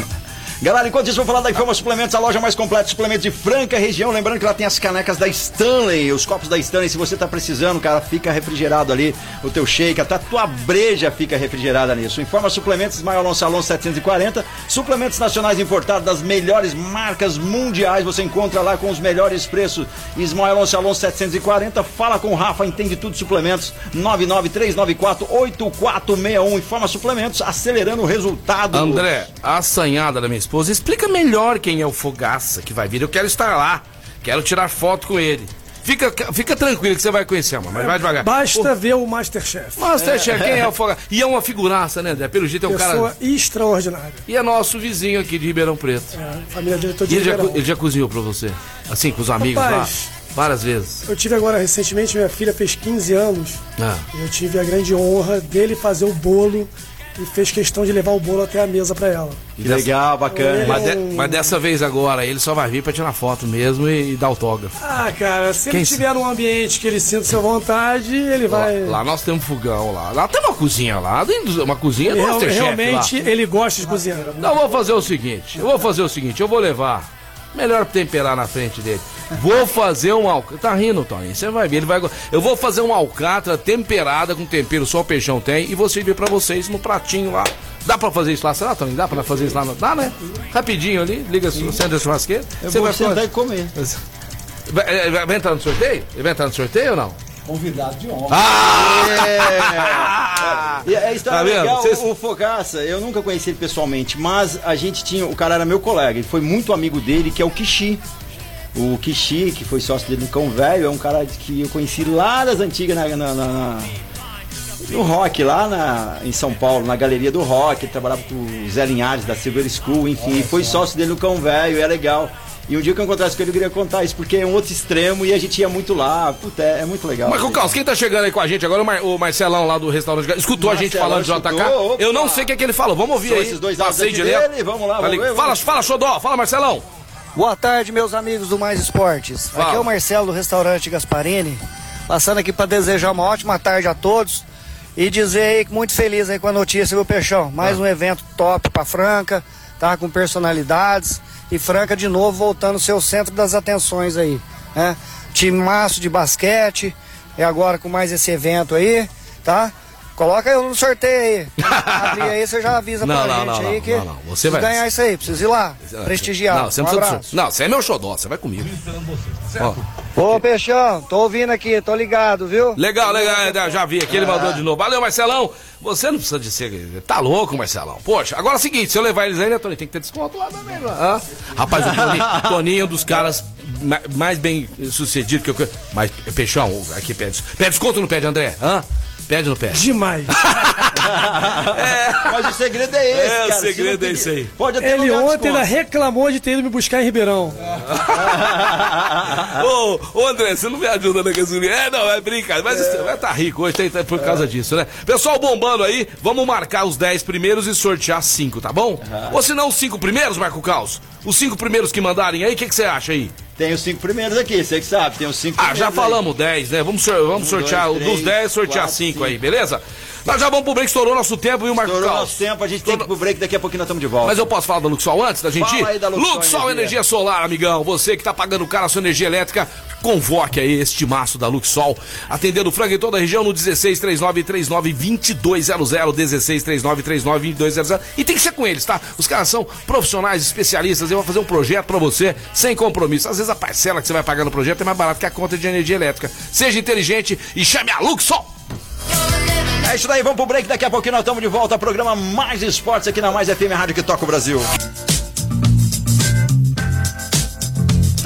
[SPEAKER 1] Galera, enquanto isso, vou falar da Informa Suplementos, a loja mais completa de suplementos de Franca região. Lembrando que ela tem as canecas da Stanley, os copos da Stanley. Se você tá precisando, cara, fica refrigerado ali o teu shake, até a tua breja fica refrigerada nisso. Informa Suplementos, Maior Salão 740. Suplementos nacionais importados das melhores marcas mundiais. Você encontra lá com os melhores preços. Ismael Salão 740. Fala com o Rafa, entende tudo suplementos. 993948461. Informa Suplementos, acelerando o resultado.
[SPEAKER 2] André, assanhada da minha esposa, explica melhor quem é o Fogaça que vai vir. Eu quero estar lá, quero tirar foto com ele. Fica, fica tranquilo que você vai conhecer, amor, mas vai devagar.
[SPEAKER 4] Basta ver o Masterchef.
[SPEAKER 2] Masterchef, quem é o Fogaça? E é uma figuraça, né, André? Pelo jeito é um
[SPEAKER 4] Pessoa
[SPEAKER 2] cara...
[SPEAKER 4] extraordinária.
[SPEAKER 2] E é nosso vizinho aqui de Ribeirão Preto.
[SPEAKER 4] É, a família dele toda
[SPEAKER 2] E
[SPEAKER 4] de
[SPEAKER 2] ele já, ele já cozinhou pra você? Assim, com os amigos
[SPEAKER 4] Rapaz.
[SPEAKER 2] lá? Várias vezes.
[SPEAKER 4] Eu tive agora recentemente, minha filha fez 15 anos.
[SPEAKER 2] Ah.
[SPEAKER 4] E eu tive a grande honra dele fazer o bolo e fez questão de levar o bolo até a mesa pra ela.
[SPEAKER 1] Que legal, bacana.
[SPEAKER 2] Mas, de- mas dessa vez agora, ele só vai vir pra tirar foto mesmo e, e dar autógrafo.
[SPEAKER 4] Ah, cara, se
[SPEAKER 2] Quem
[SPEAKER 4] ele estiver num ambiente que ele sinta sua vontade, ele vai.
[SPEAKER 2] Lá, lá nós temos fogão lá. Lá tem uma cozinha lá, uma cozinha do
[SPEAKER 4] real- realmente
[SPEAKER 2] lá.
[SPEAKER 4] ele gosta de cozinhar.
[SPEAKER 2] Não, vou fazer o seguinte, eu vou fazer o seguinte, eu vou levar. Melhor temperar na frente dele. Vou fazer um alcatra. Tá rindo, Tony? Você vai ver, ele vai. Eu vou fazer um alcatra temperada com tempero, só o peixão tem, e vou servir pra vocês no pratinho lá. Dá pra fazer isso lá? Será, Tony? Dá pra fazer isso lá? No... Dá, né? Rapidinho ali, liga, acende a churrasqueira.
[SPEAKER 1] Eu
[SPEAKER 2] Você
[SPEAKER 1] vou
[SPEAKER 2] vai
[SPEAKER 1] sentar
[SPEAKER 2] fazer-
[SPEAKER 1] e comer.
[SPEAKER 2] Vai, é, vai- vai entrar no sorteio? Ele vai entrar no sorteio ou não?
[SPEAKER 5] Convidado de honra.
[SPEAKER 2] Ah! [LAUGHS]
[SPEAKER 1] E a história
[SPEAKER 2] Tá vendo?
[SPEAKER 1] legal, o, o Fogaça, eu nunca conheci ele pessoalmente, mas a gente tinha, o cara era meu colega, ele foi muito amigo dele, que é o Kishi. O Kishi, que foi sócio dele no Cão Velho, é um cara que eu conheci lá das antigas, na, na- na- no rock, lá na, em São Paulo, na galeria do rock, ele trabalhava com o Zé Linhares, da Silver School, enfim, foi sócio dele no Cão Velho, é legal. E um dia que eu encontrasse com ele, eu queria contar isso, porque é um outro extremo e a gente ia muito lá. Puta, é, é muito legal.
[SPEAKER 2] Marco Carlos, quem tá chegando aí com a gente agora? O, Mar- o Marcelão lá do restaurante. Escutou a gente
[SPEAKER 1] Marcelão
[SPEAKER 2] falando de JK?
[SPEAKER 1] escutou, opa.
[SPEAKER 2] Eu não sei o que, é que ele falou. Vamos ouvir
[SPEAKER 1] São
[SPEAKER 2] aí.
[SPEAKER 1] esses dois
[SPEAKER 2] Passei
[SPEAKER 1] dele, vamos lá,
[SPEAKER 2] Tá
[SPEAKER 1] vamos ver,
[SPEAKER 2] Fala,
[SPEAKER 1] vamos.
[SPEAKER 2] fala, Xodó. Fala, Marcelão.
[SPEAKER 8] Boa tarde, meus amigos do Mais Esportes.
[SPEAKER 2] Fala.
[SPEAKER 8] Aqui é o Marcelo do restaurante Gasparini, passando aqui para desejar uma ótima tarde a todos e dizer aí que muito feliz aí com a notícia, viu, Peixão? Mais um evento top para Franca, tá com personalidades e Franca de novo voltando seu centro das atenções aí, né? Time maço de basquete e agora com mais esse evento aí, tá? Coloca eu no sorteio aí. [LAUGHS] Abrir aí, você já avisa
[SPEAKER 2] Não,
[SPEAKER 8] pra
[SPEAKER 2] não,
[SPEAKER 8] gente
[SPEAKER 2] não,
[SPEAKER 8] aí que
[SPEAKER 2] não, não. Você vai-
[SPEAKER 8] ganhar isso aí, preciso ir lá, prestigiar.
[SPEAKER 2] Não, você não
[SPEAKER 8] um
[SPEAKER 2] precisa. Não, você é meu xodó, você vai comigo. Ó,
[SPEAKER 8] Ô, Peixão, tô ouvindo aqui, tô ligado, viu?
[SPEAKER 2] Legal, legal, é, já vi aqui, ele mandou de novo. Valeu, Marcelão. Você não precisa de ser. Tá louco, Marcelão. Poxa, agora é o seguinte: se eu levar eles aí, né, Toninho? Tem que ter desconto lá também, né? Hã? Rapaz, o Toninho, [LAUGHS] Toninho é um dos caras ma- mais bem sucedidos que eu. Mas, Peixão, aqui pede. Pede desconto ou não pede, André? Hã? Pede não pede?
[SPEAKER 4] Demais. [LAUGHS]
[SPEAKER 1] Mas o segredo é esse,
[SPEAKER 2] É, o
[SPEAKER 1] cara. Você
[SPEAKER 2] segredo é esse
[SPEAKER 1] que-
[SPEAKER 2] aí.
[SPEAKER 1] Pode até
[SPEAKER 4] Ele ontem ainda reclamou de ter ido me buscar em Ribeirão. [LAUGHS]
[SPEAKER 2] ô, ô, André, você não me ajuda na gasolina. É, não, é brincadeira. Mas você vai estar rico hoje, tem, tem por causa disso, né? Pessoal bombando aí, vamos marcar os 10 primeiros e sortear 5, tá bom? Ou se não, os 5 primeiros, Marco Caos? Os 5 primeiros que mandarem aí, o que você acha aí?
[SPEAKER 1] Tem os cinco primeiros aqui, você que sabe. Tem os cinco
[SPEAKER 2] Ah, já
[SPEAKER 1] aí.
[SPEAKER 2] falamos 10, né? Vamos, vamos
[SPEAKER 1] Um,
[SPEAKER 2] sortear
[SPEAKER 1] dois,
[SPEAKER 2] dos
[SPEAKER 1] três,
[SPEAKER 2] 10, sortear
[SPEAKER 1] quatro,
[SPEAKER 2] 5 aí,
[SPEAKER 1] cinco.
[SPEAKER 2] beleza? Nós já vamos pro break, estourou nosso tempo, viu, Marco
[SPEAKER 1] Estourou nosso tempo, a gente tem que ir pro break, daqui a pouquinho nós estamos de volta.
[SPEAKER 2] Mas eu posso falar da Luxol antes da gente
[SPEAKER 1] Fala
[SPEAKER 2] ir?
[SPEAKER 1] aí da Luxol
[SPEAKER 2] Luxol energia.
[SPEAKER 1] Energia
[SPEAKER 2] Solar, amigão. Você que tá pagando caro a sua energia elétrica, convoque aí este maço da Luxol. Atendendo o frango em toda a região no 16 39 39 2200, 16 39 39 2200. E tem que ser com eles, tá? Os caras são profissionais, especialistas. Eu vou fazer um projeto pra você sem compromisso. Às vezes a parcela que você vai pagar no projeto é mais barato que a conta de energia elétrica. Seja inteligente e chame a Luxol.
[SPEAKER 1] É isso daí, vamos pro break. Daqui a pouquinho nós estamos de volta. Programa Mais Esportes aqui na Mais FM Rádio que toca o Brasil.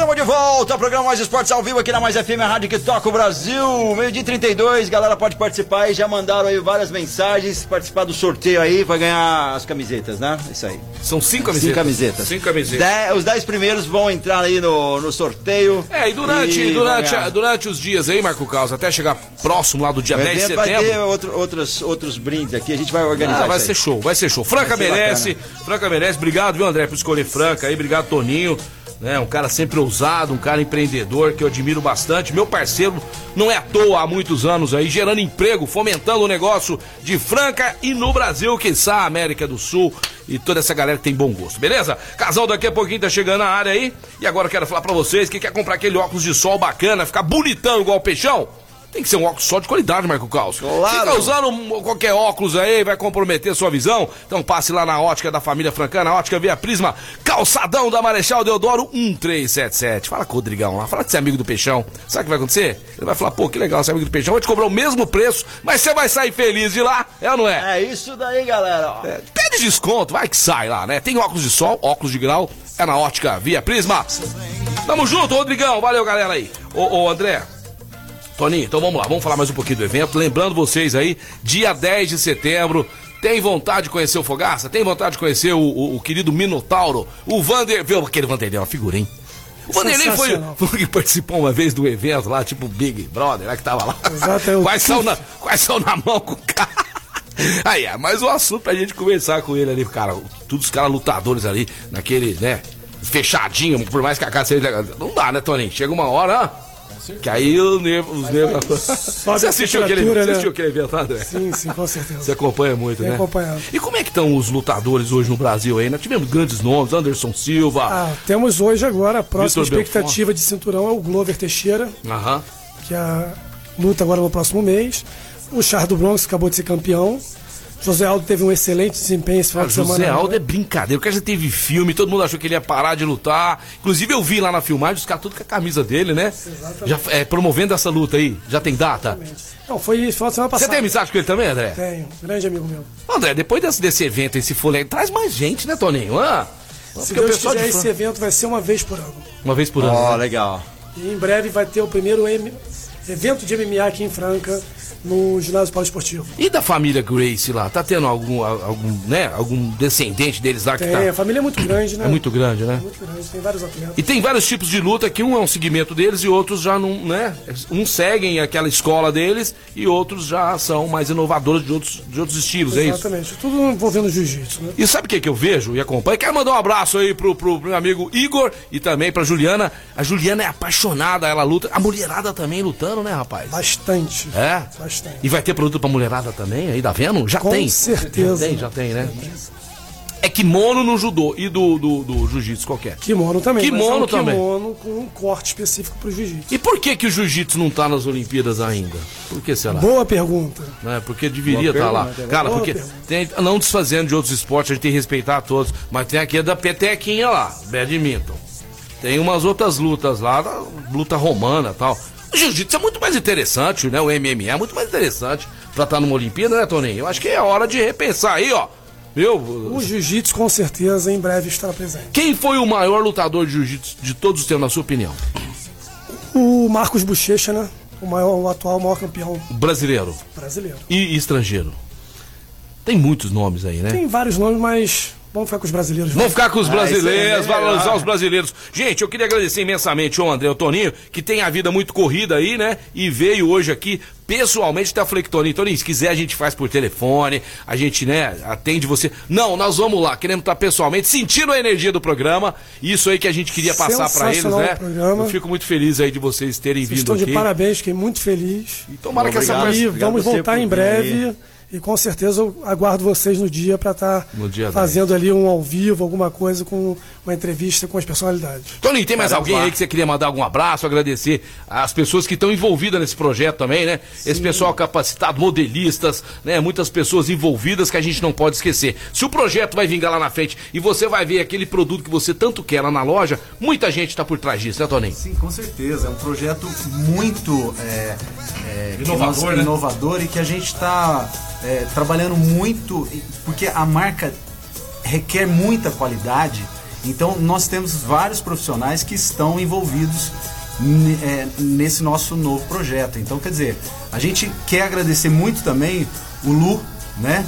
[SPEAKER 1] Estamos de volta, programa Mais Esportes ao vivo aqui na Mais FM Rádio que toca o Brasil. Meio dia 32, galera pode participar aí. Já mandaram aí várias mensagens. Participar do sorteio aí, vai ganhar as camisetas, né? Isso aí.
[SPEAKER 2] São cinco camisetas.
[SPEAKER 1] Cinco camisetas.
[SPEAKER 2] Cinco camisetas.
[SPEAKER 1] Dez- os 10 primeiros vão entrar aí no, no sorteio.
[SPEAKER 2] É, e durante,
[SPEAKER 1] E
[SPEAKER 2] durante, durante os dias aí, Marco Caos, até chegar próximo lá do dia
[SPEAKER 1] O
[SPEAKER 2] 10 de
[SPEAKER 1] evento vai
[SPEAKER 2] setembro.
[SPEAKER 1] ter outro, outros, outros brindes aqui, a gente vai organizar
[SPEAKER 2] Ah, vai ser show, vai ser show. Franca
[SPEAKER 1] ser
[SPEAKER 2] merece, Franca merece. Obrigado, viu, André, por escolher Franca aí. Obrigado, Toninho. Né, um cara sempre ousado, um cara empreendedor que eu admiro bastante. Meu parceiro não é à toa há muitos anos aí, gerando emprego, fomentando o negócio de Franca e no Brasil, quiçá América do Sul e toda essa galera que tem bom gosto, beleza? Casal daqui a pouquinho tá chegando na área aí. E agora eu quero falar pra vocês que quer comprar aquele óculos de sol bacana, ficar bonitão igual o peixão. Tem que ser um óculos só de qualidade, Marco Caos.
[SPEAKER 1] Claro.
[SPEAKER 2] Fica usando qualquer óculos aí, vai comprometer sua visão. Então passe lá na ótica da família Francana, ótica Via Prisma, calçadão da Marechal Deodoro 1377. Fala com o Rodrigão lá, fala que você é amigo do Peixão. Sabe o que vai acontecer? Ele vai falar, pô, que legal, você é amigo do Peixão, vai te cobrar o mesmo preço, mas você vai sair feliz de lá, é ou não é?
[SPEAKER 1] É isso daí, galera.
[SPEAKER 2] É, Pede desconto, vai que sai lá, né? Tem óculos de sol, óculos de grau, é na ótica Via Prisma. Tamo junto, Rodrigão, valeu galera aí. Ô, ô André, Toninho, então vamos lá, vamos falar mais um pouquinho do evento. Lembrando vocês aí, dia 10 de setembro. Tem vontade de conhecer o Fogaça? Tem vontade de conhecer o, o- o querido Minotauro? O Vander. Viu aquele Vanderlei, é uma figura, hein? O Vanderlei foi, foi o que participou uma vez do evento lá, tipo Big Brother, lá que tava lá.
[SPEAKER 4] Exato, é o
[SPEAKER 2] Quais são na, quais são na mão com o cara? [LAUGHS] Aí, é mais um assunto pra gente conversar com ele ali, cara. Todos os caras lutadores ali, naquele, né? Fechadinho, por mais que a cara seja. Não dá, né, Toninho? Chega uma hora, ó, que aí o nervo, os nervos. [LAUGHS] Você assistiu aquele,
[SPEAKER 4] temperatura,
[SPEAKER 2] você
[SPEAKER 4] né?
[SPEAKER 2] assistiu aquele evento, André?
[SPEAKER 4] Sim, sim, com certeza.
[SPEAKER 2] Você acompanha muito,
[SPEAKER 4] Tenho
[SPEAKER 2] né?
[SPEAKER 4] acompanhado.
[SPEAKER 2] E como é que estão os lutadores hoje no Brasil aí? Nós tivemos grandes nomes, Anderson Silva.
[SPEAKER 4] Ah, temos hoje agora a próxima
[SPEAKER 2] Vitor
[SPEAKER 4] expectativa de cinturão é o Glover Teixeira,
[SPEAKER 2] Aham.
[SPEAKER 4] que é a luta agora no próximo mês. O Char do Bronx acabou de ser campeão. José Aldo teve um excelente desempenho esse final
[SPEAKER 2] Ah,
[SPEAKER 4] de semana.
[SPEAKER 2] José Aldo é brincadeira. O cara já teve filme, todo mundo achou que ele ia parar de lutar. Inclusive eu vi lá na filmagem os caras tudo com a camisa dele, né? Já é, promovendo essa luta aí. Já tem data?
[SPEAKER 4] Não, foi final de semana
[SPEAKER 2] Você
[SPEAKER 4] passado.
[SPEAKER 2] tem amizade com ele também, André?
[SPEAKER 4] Tenho, grande amigo meu.
[SPEAKER 2] André, depois desse, desse evento, esse folha aí, traz mais gente, né, Toninho? Ah,
[SPEAKER 4] Se
[SPEAKER 2] porque o
[SPEAKER 4] Deus
[SPEAKER 2] pessoal
[SPEAKER 4] quiser,
[SPEAKER 2] de
[SPEAKER 4] esse evento vai ser uma vez por ano.
[SPEAKER 2] Uma vez por ano.
[SPEAKER 1] Ó,
[SPEAKER 2] né?
[SPEAKER 1] legal.
[SPEAKER 4] E em breve vai ter o primeiro M- evento de MMA aqui em Franca. No ginásio poliesportivo.
[SPEAKER 2] E da família Grace lá? Tá tendo algum, algum, né, algum descendente deles lá que
[SPEAKER 4] Tem,
[SPEAKER 2] tá...
[SPEAKER 4] a família é muito grande, né?
[SPEAKER 2] É muito grande, né?
[SPEAKER 4] Muito grande, tem vários atletas.
[SPEAKER 2] E tem vários tipos de luta que um é um segmento deles e outros já não, né? Uns seguem aquela escola deles e outros já são mais inovadores de outros, de outros estilos, é isso?
[SPEAKER 4] Exatamente, tudo envolvendo jiu-jitsu, né?
[SPEAKER 2] E sabe o que, que eu vejo e acompanho? Quero mandar um abraço aí pro, pro, pro meu amigo Igor e também pra Juliana. A Juliana é apaixonada, ela luta. A mulherada também lutando, né, rapaz?
[SPEAKER 4] Bastante.
[SPEAKER 2] É?
[SPEAKER 4] Bastante.
[SPEAKER 2] E vai ter produto pra mulherada também aí, tá vendo? Já
[SPEAKER 4] Com
[SPEAKER 2] tem.
[SPEAKER 4] certeza.
[SPEAKER 2] Já tem, já tem, né? É kimono no judô e do, do, do jiu-jitsu qualquer.
[SPEAKER 4] Kimono também.
[SPEAKER 2] Kimono
[SPEAKER 4] mas é um
[SPEAKER 2] também.
[SPEAKER 4] Kimono com um corte específico pro jiu-jitsu.
[SPEAKER 2] E por que que o jiu-jitsu não tá nas Olimpíadas ainda? Por que será?
[SPEAKER 4] Boa pergunta.
[SPEAKER 2] né? Porque deveria estar lá.
[SPEAKER 4] pergunta,
[SPEAKER 2] Cara,
[SPEAKER 4] boa
[SPEAKER 2] porque
[SPEAKER 4] pergunta.
[SPEAKER 2] tem, não desfazendo de outros esportes, a gente tem que respeitar todos, mas tem aqui a da petequinha lá, badminton. Tem umas outras lutas lá, da luta romana e tal. O jiu-jitsu é muito mais interessante, né? O MMA é muito mais interessante pra estar numa Olimpíada, né, Toninho? Eu acho que é hora de repensar aí, ó. Meu,
[SPEAKER 4] O jiu-jitsu, com certeza, em breve estará presente.
[SPEAKER 2] quem foi o maior lutador de jiu-jitsu de todos os tempos, na sua opinião?
[SPEAKER 4] O Marcos Bochecha, né? O, maior, o atual maior campeão
[SPEAKER 2] Brasileiro
[SPEAKER 4] brasileiro.
[SPEAKER 2] e estrangeiro. Tem muitos nomes aí, né?
[SPEAKER 4] Tem vários nomes, mas vamos ficar com os brasileiros.
[SPEAKER 2] Vamos ficar com os
[SPEAKER 1] Ah,
[SPEAKER 2] brasileiros,
[SPEAKER 1] isso aí é
[SPEAKER 2] valorizar os brasileiros. Gente, eu queria agradecer imensamente ao André e ao Toninho, que tem a vida muito corrida aí, né? E veio hoje aqui pessoalmente, até falei que Toninho, Toninho, se quiser a gente faz por telefone, a gente, né, atende você. Não, nós vamos lá, queremos estar pessoalmente, sentindo a energia do programa. Isso aí que a gente queria passar pra eles, né?
[SPEAKER 4] o programa.
[SPEAKER 2] Eu fico muito feliz aí de vocês terem
[SPEAKER 4] Vocês
[SPEAKER 2] vindo
[SPEAKER 4] estão de
[SPEAKER 2] aqui.
[SPEAKER 4] parabéns, fiquei muito feliz.
[SPEAKER 2] E tomara que essa
[SPEAKER 1] Obrigado.
[SPEAKER 4] E
[SPEAKER 1] obrigado
[SPEAKER 4] vamos voltar em breve.
[SPEAKER 1] aí.
[SPEAKER 4] E com certeza eu aguardo vocês no dia para estar
[SPEAKER 2] dia
[SPEAKER 4] fazendo ali um ao vivo, alguma coisa com uma entrevista com as personalidades.
[SPEAKER 2] Toninho, tem mais
[SPEAKER 1] Caramba.
[SPEAKER 2] alguém aí que você queria mandar algum abraço, agradecer as pessoas que estão envolvidas nesse projeto também, né? Esse pessoal capacitado, modelistas, né? Muitas pessoas envolvidas que a gente não pode esquecer. Se o projeto vai vingar lá na frente e você vai ver aquele produto que você tanto quer lá na loja, muita gente está por trás disso, né, Toninho?
[SPEAKER 5] Sim, com certeza. É um projeto muito é, é,
[SPEAKER 2] Inovador,
[SPEAKER 5] nós-
[SPEAKER 2] né?
[SPEAKER 5] inovador e que a gente está trabalhando muito, porque a marca requer muita qualidade. Então, nós temos vários profissionais que estão envolvidos é, nesse nosso novo projeto. Então, quer dizer, a gente quer agradecer muito também o Lu, né?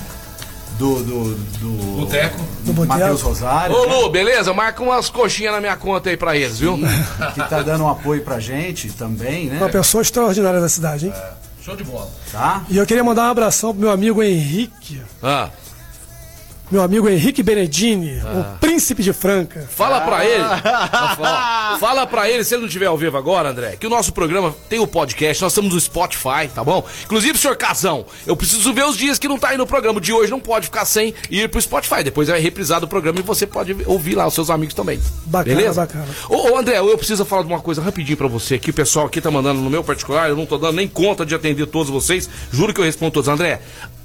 [SPEAKER 5] Do, do, do
[SPEAKER 2] Boteco.
[SPEAKER 4] Do Boteco.
[SPEAKER 5] Matheus Rosário.
[SPEAKER 2] Ô,
[SPEAKER 5] né?
[SPEAKER 2] Lu, beleza? Marca umas coxinhas na minha conta aí pra eles, viu? [LAUGHS]
[SPEAKER 5] que tá dando um apoio pra gente também, né?
[SPEAKER 4] Uma pessoa extraordinária da cidade, hein?
[SPEAKER 2] Show de bola.
[SPEAKER 5] Tá?
[SPEAKER 4] E eu queria mandar um abração pro meu amigo Henrique.
[SPEAKER 2] Ah,
[SPEAKER 4] Meu amigo Henrique Benedini,
[SPEAKER 2] Ah.
[SPEAKER 4] o príncipe de Franca.
[SPEAKER 2] fala pra ele. Fala pra ele, se ele não estiver ao vivo agora, André, que o nosso programa tem o podcast, nós estamos no Spotify, tá bom? Inclusive, senhor Casão, eu preciso ver os dias que não tá aí no programa. O de hoje não pode ficar sem ir pro Spotify. Depois vai reprisar o programa e você pode ouvir lá os seus amigos também.
[SPEAKER 4] Bacana,
[SPEAKER 2] Beleza?
[SPEAKER 4] bacana.
[SPEAKER 2] Ô, ô, André, eu preciso falar de uma coisa rapidinho pra você, que o pessoal aqui tá mandando no meu particular, eu não tô dando nem conta de atender todos vocês, juro que eu respondo todos. André,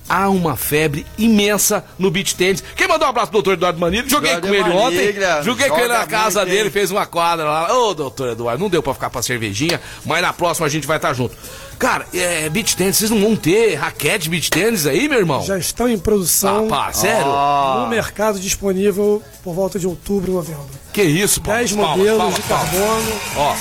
[SPEAKER 2] há uma febre imensa no beach tênis. Quem mandou um abraço pro doutor Eduardo Manilho? Joguei
[SPEAKER 1] Eduardo
[SPEAKER 2] com ele ontem, joguei com ele na casa dele, fez uma quadra lá. Ô, doutor Eduardo, não deu pra ficar pra cervejinha, mas na próxima a gente vai estar junto. Cara, é, beach tênis, vocês não vão ter raquete beach tênis aí, meu irmão?
[SPEAKER 4] Já estão em produção
[SPEAKER 2] Ah, pá, sério?
[SPEAKER 4] no mercado disponível por volta de outubro, novembro.
[SPEAKER 2] Que isso, pô.
[SPEAKER 4] 10 modelos de carbono.
[SPEAKER 2] Ó,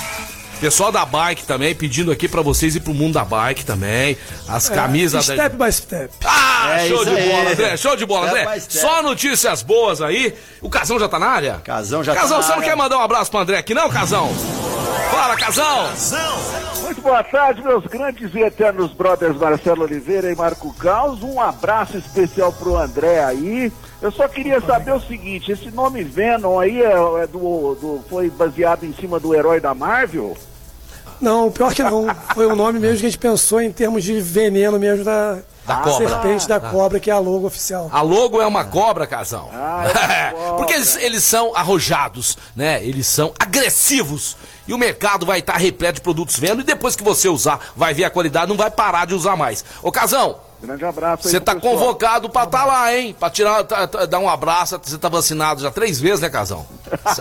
[SPEAKER 2] pessoal da bike também, pedindo aqui pra vocês ir pro mundo da bike também. As camisas da.
[SPEAKER 4] É, Step by step.
[SPEAKER 2] Ah,
[SPEAKER 1] É
[SPEAKER 2] show de
[SPEAKER 1] aí.
[SPEAKER 2] bola, André. Show de bola,
[SPEAKER 1] Step
[SPEAKER 2] André. Só notícias boas aí. O Casão já tá na área?
[SPEAKER 1] Casão já tá
[SPEAKER 2] Casão,
[SPEAKER 1] na
[SPEAKER 2] você não
[SPEAKER 1] área.
[SPEAKER 2] quer mandar um abraço pro André aqui, não, Casão? Fala, Casão!
[SPEAKER 9] Muito boa tarde, meus grandes e eternos brothers Marcelo Oliveira e Marco Caos. Um abraço especial pro André aí. Eu só queria saber o seguinte, esse nome Venom aí é, é do, do- foi baseado em cima do herói da Marvel?
[SPEAKER 4] Não, pior que não. Foi o nome mesmo que a gente pensou em termos de veneno mesmo da,
[SPEAKER 2] Da cobra.
[SPEAKER 4] serpente da cobra, que é a logo oficial.
[SPEAKER 2] A logo é uma cobra, Casão.
[SPEAKER 9] Ah, é. [LAUGHS]
[SPEAKER 2] Porque eles, eles são arrojados, né? Eles são agressivos. E o mercado vai estar repleto de produtos vendo. E depois que você usar, vai ver a qualidade, não vai parar de usar mais. Ô, Casão,
[SPEAKER 9] Grande abraço aí
[SPEAKER 2] você tá
[SPEAKER 9] pessoal.
[SPEAKER 2] convocado pra estar lá, hein? Pra tirar, tá- tá- dar um abraço. Você tá vacinado já três vezes, né, Casão?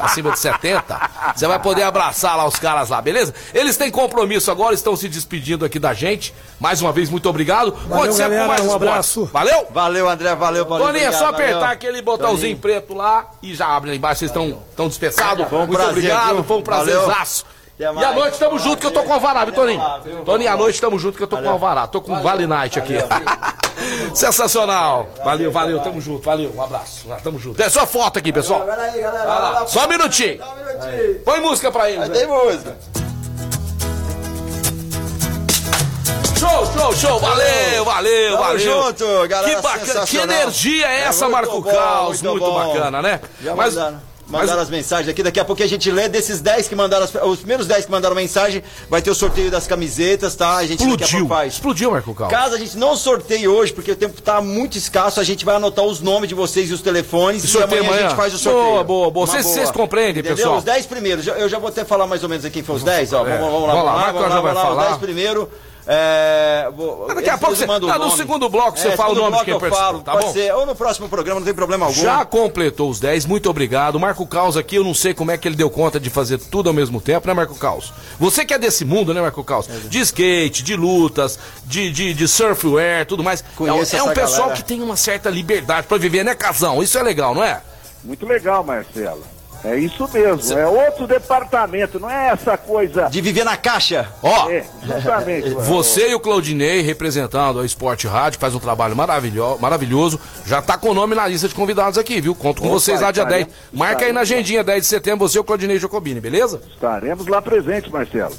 [SPEAKER 2] Acima de 70. Você vai poder abraçar lá os caras lá, beleza? Eles têm compromisso agora, estão se despedindo aqui da gente. Mais uma vez, muito obrigado. Conte sempre
[SPEAKER 4] galera, um
[SPEAKER 2] esporte.
[SPEAKER 4] abraço.
[SPEAKER 2] Valeu?
[SPEAKER 1] Valeu, André, valeu, Paulinho.
[SPEAKER 2] Toninho, é só
[SPEAKER 1] obrigado,
[SPEAKER 2] apertar
[SPEAKER 1] valeu.
[SPEAKER 2] aquele botãozinho
[SPEAKER 1] Toninho.
[SPEAKER 2] preto lá e já abre lá embaixo. Vocês estão estão dispensados. Muito
[SPEAKER 1] prazer,
[SPEAKER 2] obrigado,
[SPEAKER 1] viu?
[SPEAKER 2] foi um
[SPEAKER 1] Valeu.
[SPEAKER 2] prazerzaço.
[SPEAKER 1] Até
[SPEAKER 2] E
[SPEAKER 1] mais.
[SPEAKER 2] à noite tamo junto que eu tô com o Alvará, viu, Toninho? Toninho, à noite tamo junto que eu tô com o Alvará. Tô com o Vale Night aqui. [LAUGHS] Sensacional. Valeu, valeu, tamo junto, valeu. Um abraço. Tamo junto. É só foto aqui, pessoal.
[SPEAKER 1] Pera aí, galera.
[SPEAKER 2] Só um minutinho. Põe música pra eles.
[SPEAKER 1] Tem música.
[SPEAKER 2] Show, show, show. Valeu, valeu,
[SPEAKER 1] Tamo
[SPEAKER 2] valeu.
[SPEAKER 1] junto, galera,
[SPEAKER 2] Que bacana. Que energia é
[SPEAKER 1] É
[SPEAKER 2] essa, Marco
[SPEAKER 1] bom,
[SPEAKER 2] Caos?
[SPEAKER 1] muito
[SPEAKER 2] Muito bacana, né?
[SPEAKER 1] Já
[SPEAKER 2] Mas-
[SPEAKER 1] mandaram, mandaram as mensagens aqui. Daqui a pouco a gente lê. Desses 10 que mandaram, as- os primeiros 10 que mandaram mensagem, vai ter o sorteio das camisetas, tá? A gente
[SPEAKER 2] Explodiu.
[SPEAKER 1] faz.
[SPEAKER 2] Explodiu, Marco Caos.
[SPEAKER 1] Caso a gente não sorteie hoje, porque o tempo tá muito escasso, a gente vai anotar os nomes de vocês e os telefones
[SPEAKER 2] E
[SPEAKER 1] e,
[SPEAKER 2] sorteio
[SPEAKER 1] amanhã, a
[SPEAKER 2] amanhã?
[SPEAKER 1] gente faz o sorteio.
[SPEAKER 2] Boa, boa, boa. Vocês- vocês compreendem,
[SPEAKER 1] Entendeu?
[SPEAKER 2] pessoal?
[SPEAKER 1] Os 10 primeiros. Eu já vou até falar mais ou menos aqui quem foi os 10, ó. Vamos, vamos lá,
[SPEAKER 2] Vamos lá,
[SPEAKER 1] vamos lá,
[SPEAKER 2] Marco
[SPEAKER 1] vamos lá,
[SPEAKER 2] já vai
[SPEAKER 1] vamos lá, os
[SPEAKER 2] falar.
[SPEAKER 1] 10 primeiro. É, vou,
[SPEAKER 2] Daqui a pouco você-
[SPEAKER 1] mandam o
[SPEAKER 2] ah, no segundo bloco você
[SPEAKER 1] É,
[SPEAKER 2] fala o nome quem
[SPEAKER 1] eu falo,
[SPEAKER 2] tá
[SPEAKER 1] pode
[SPEAKER 2] bom?
[SPEAKER 1] ser, ou no próximo programa, não tem problema algum.
[SPEAKER 2] Já completou os 10, muito obrigado. Marco Caos aqui, eu não sei como é que ele deu conta de fazer tudo ao mesmo tempo, né, Marco Caos? Você que é desse mundo, né, Marco Caos? De skate, de lutas, de, de, de surfwear, tudo mais.
[SPEAKER 1] Conheço
[SPEAKER 2] é, um- é um pessoal
[SPEAKER 1] galera.
[SPEAKER 2] que tem uma certa liberdade pra viver, né, Casão? Isso é legal, não é?
[SPEAKER 9] Muito legal, Marcelo. É isso mesmo, é outro departamento, não é essa coisa.
[SPEAKER 1] De viver na caixa.
[SPEAKER 2] Ó,
[SPEAKER 9] É, justamente. [LAUGHS]
[SPEAKER 2] Você e o Claudinei, representando a Esporte Rádio, faz um trabalho maravilho, maravilhoso. Já tá com o nome na lista de convidados aqui, viu? Conto com
[SPEAKER 9] Opa,
[SPEAKER 2] vocês lá dia
[SPEAKER 9] estaremos-
[SPEAKER 2] 10. Marca aí na agendinha, 10 de setembro, você e o Claudinei Jacobini, beleza?
[SPEAKER 9] Estaremos lá presentes, Marcelo.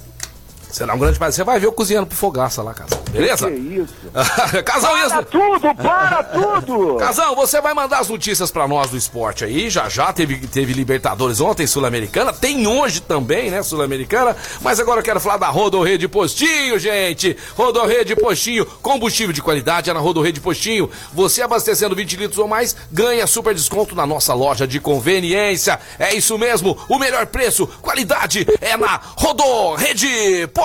[SPEAKER 2] Será um grande prazer. Você vai ver eu cozinhando pro fogaça lá, Casão. Beleza?
[SPEAKER 9] Que isso? [LAUGHS]
[SPEAKER 2] Casão,
[SPEAKER 9] Para
[SPEAKER 2] isso.
[SPEAKER 9] tudo, para tudo! [LAUGHS]
[SPEAKER 2] Casão, você vai mandar as notícias pra nós do esporte aí. Já já teve, teve Libertadores ontem, Sul-Americana. Tem hoje também, né, Sul-Americana. Mas agora eu quero falar da Rodorrede Postinho, gente. Rodorrede Postinho, combustível de qualidade é na Rodorrede Postinho. Você abastecendo 20 litros ou mais, ganha super desconto na nossa loja de conveniência. É isso mesmo, o melhor preço, qualidade é na Rodorrede Postinho.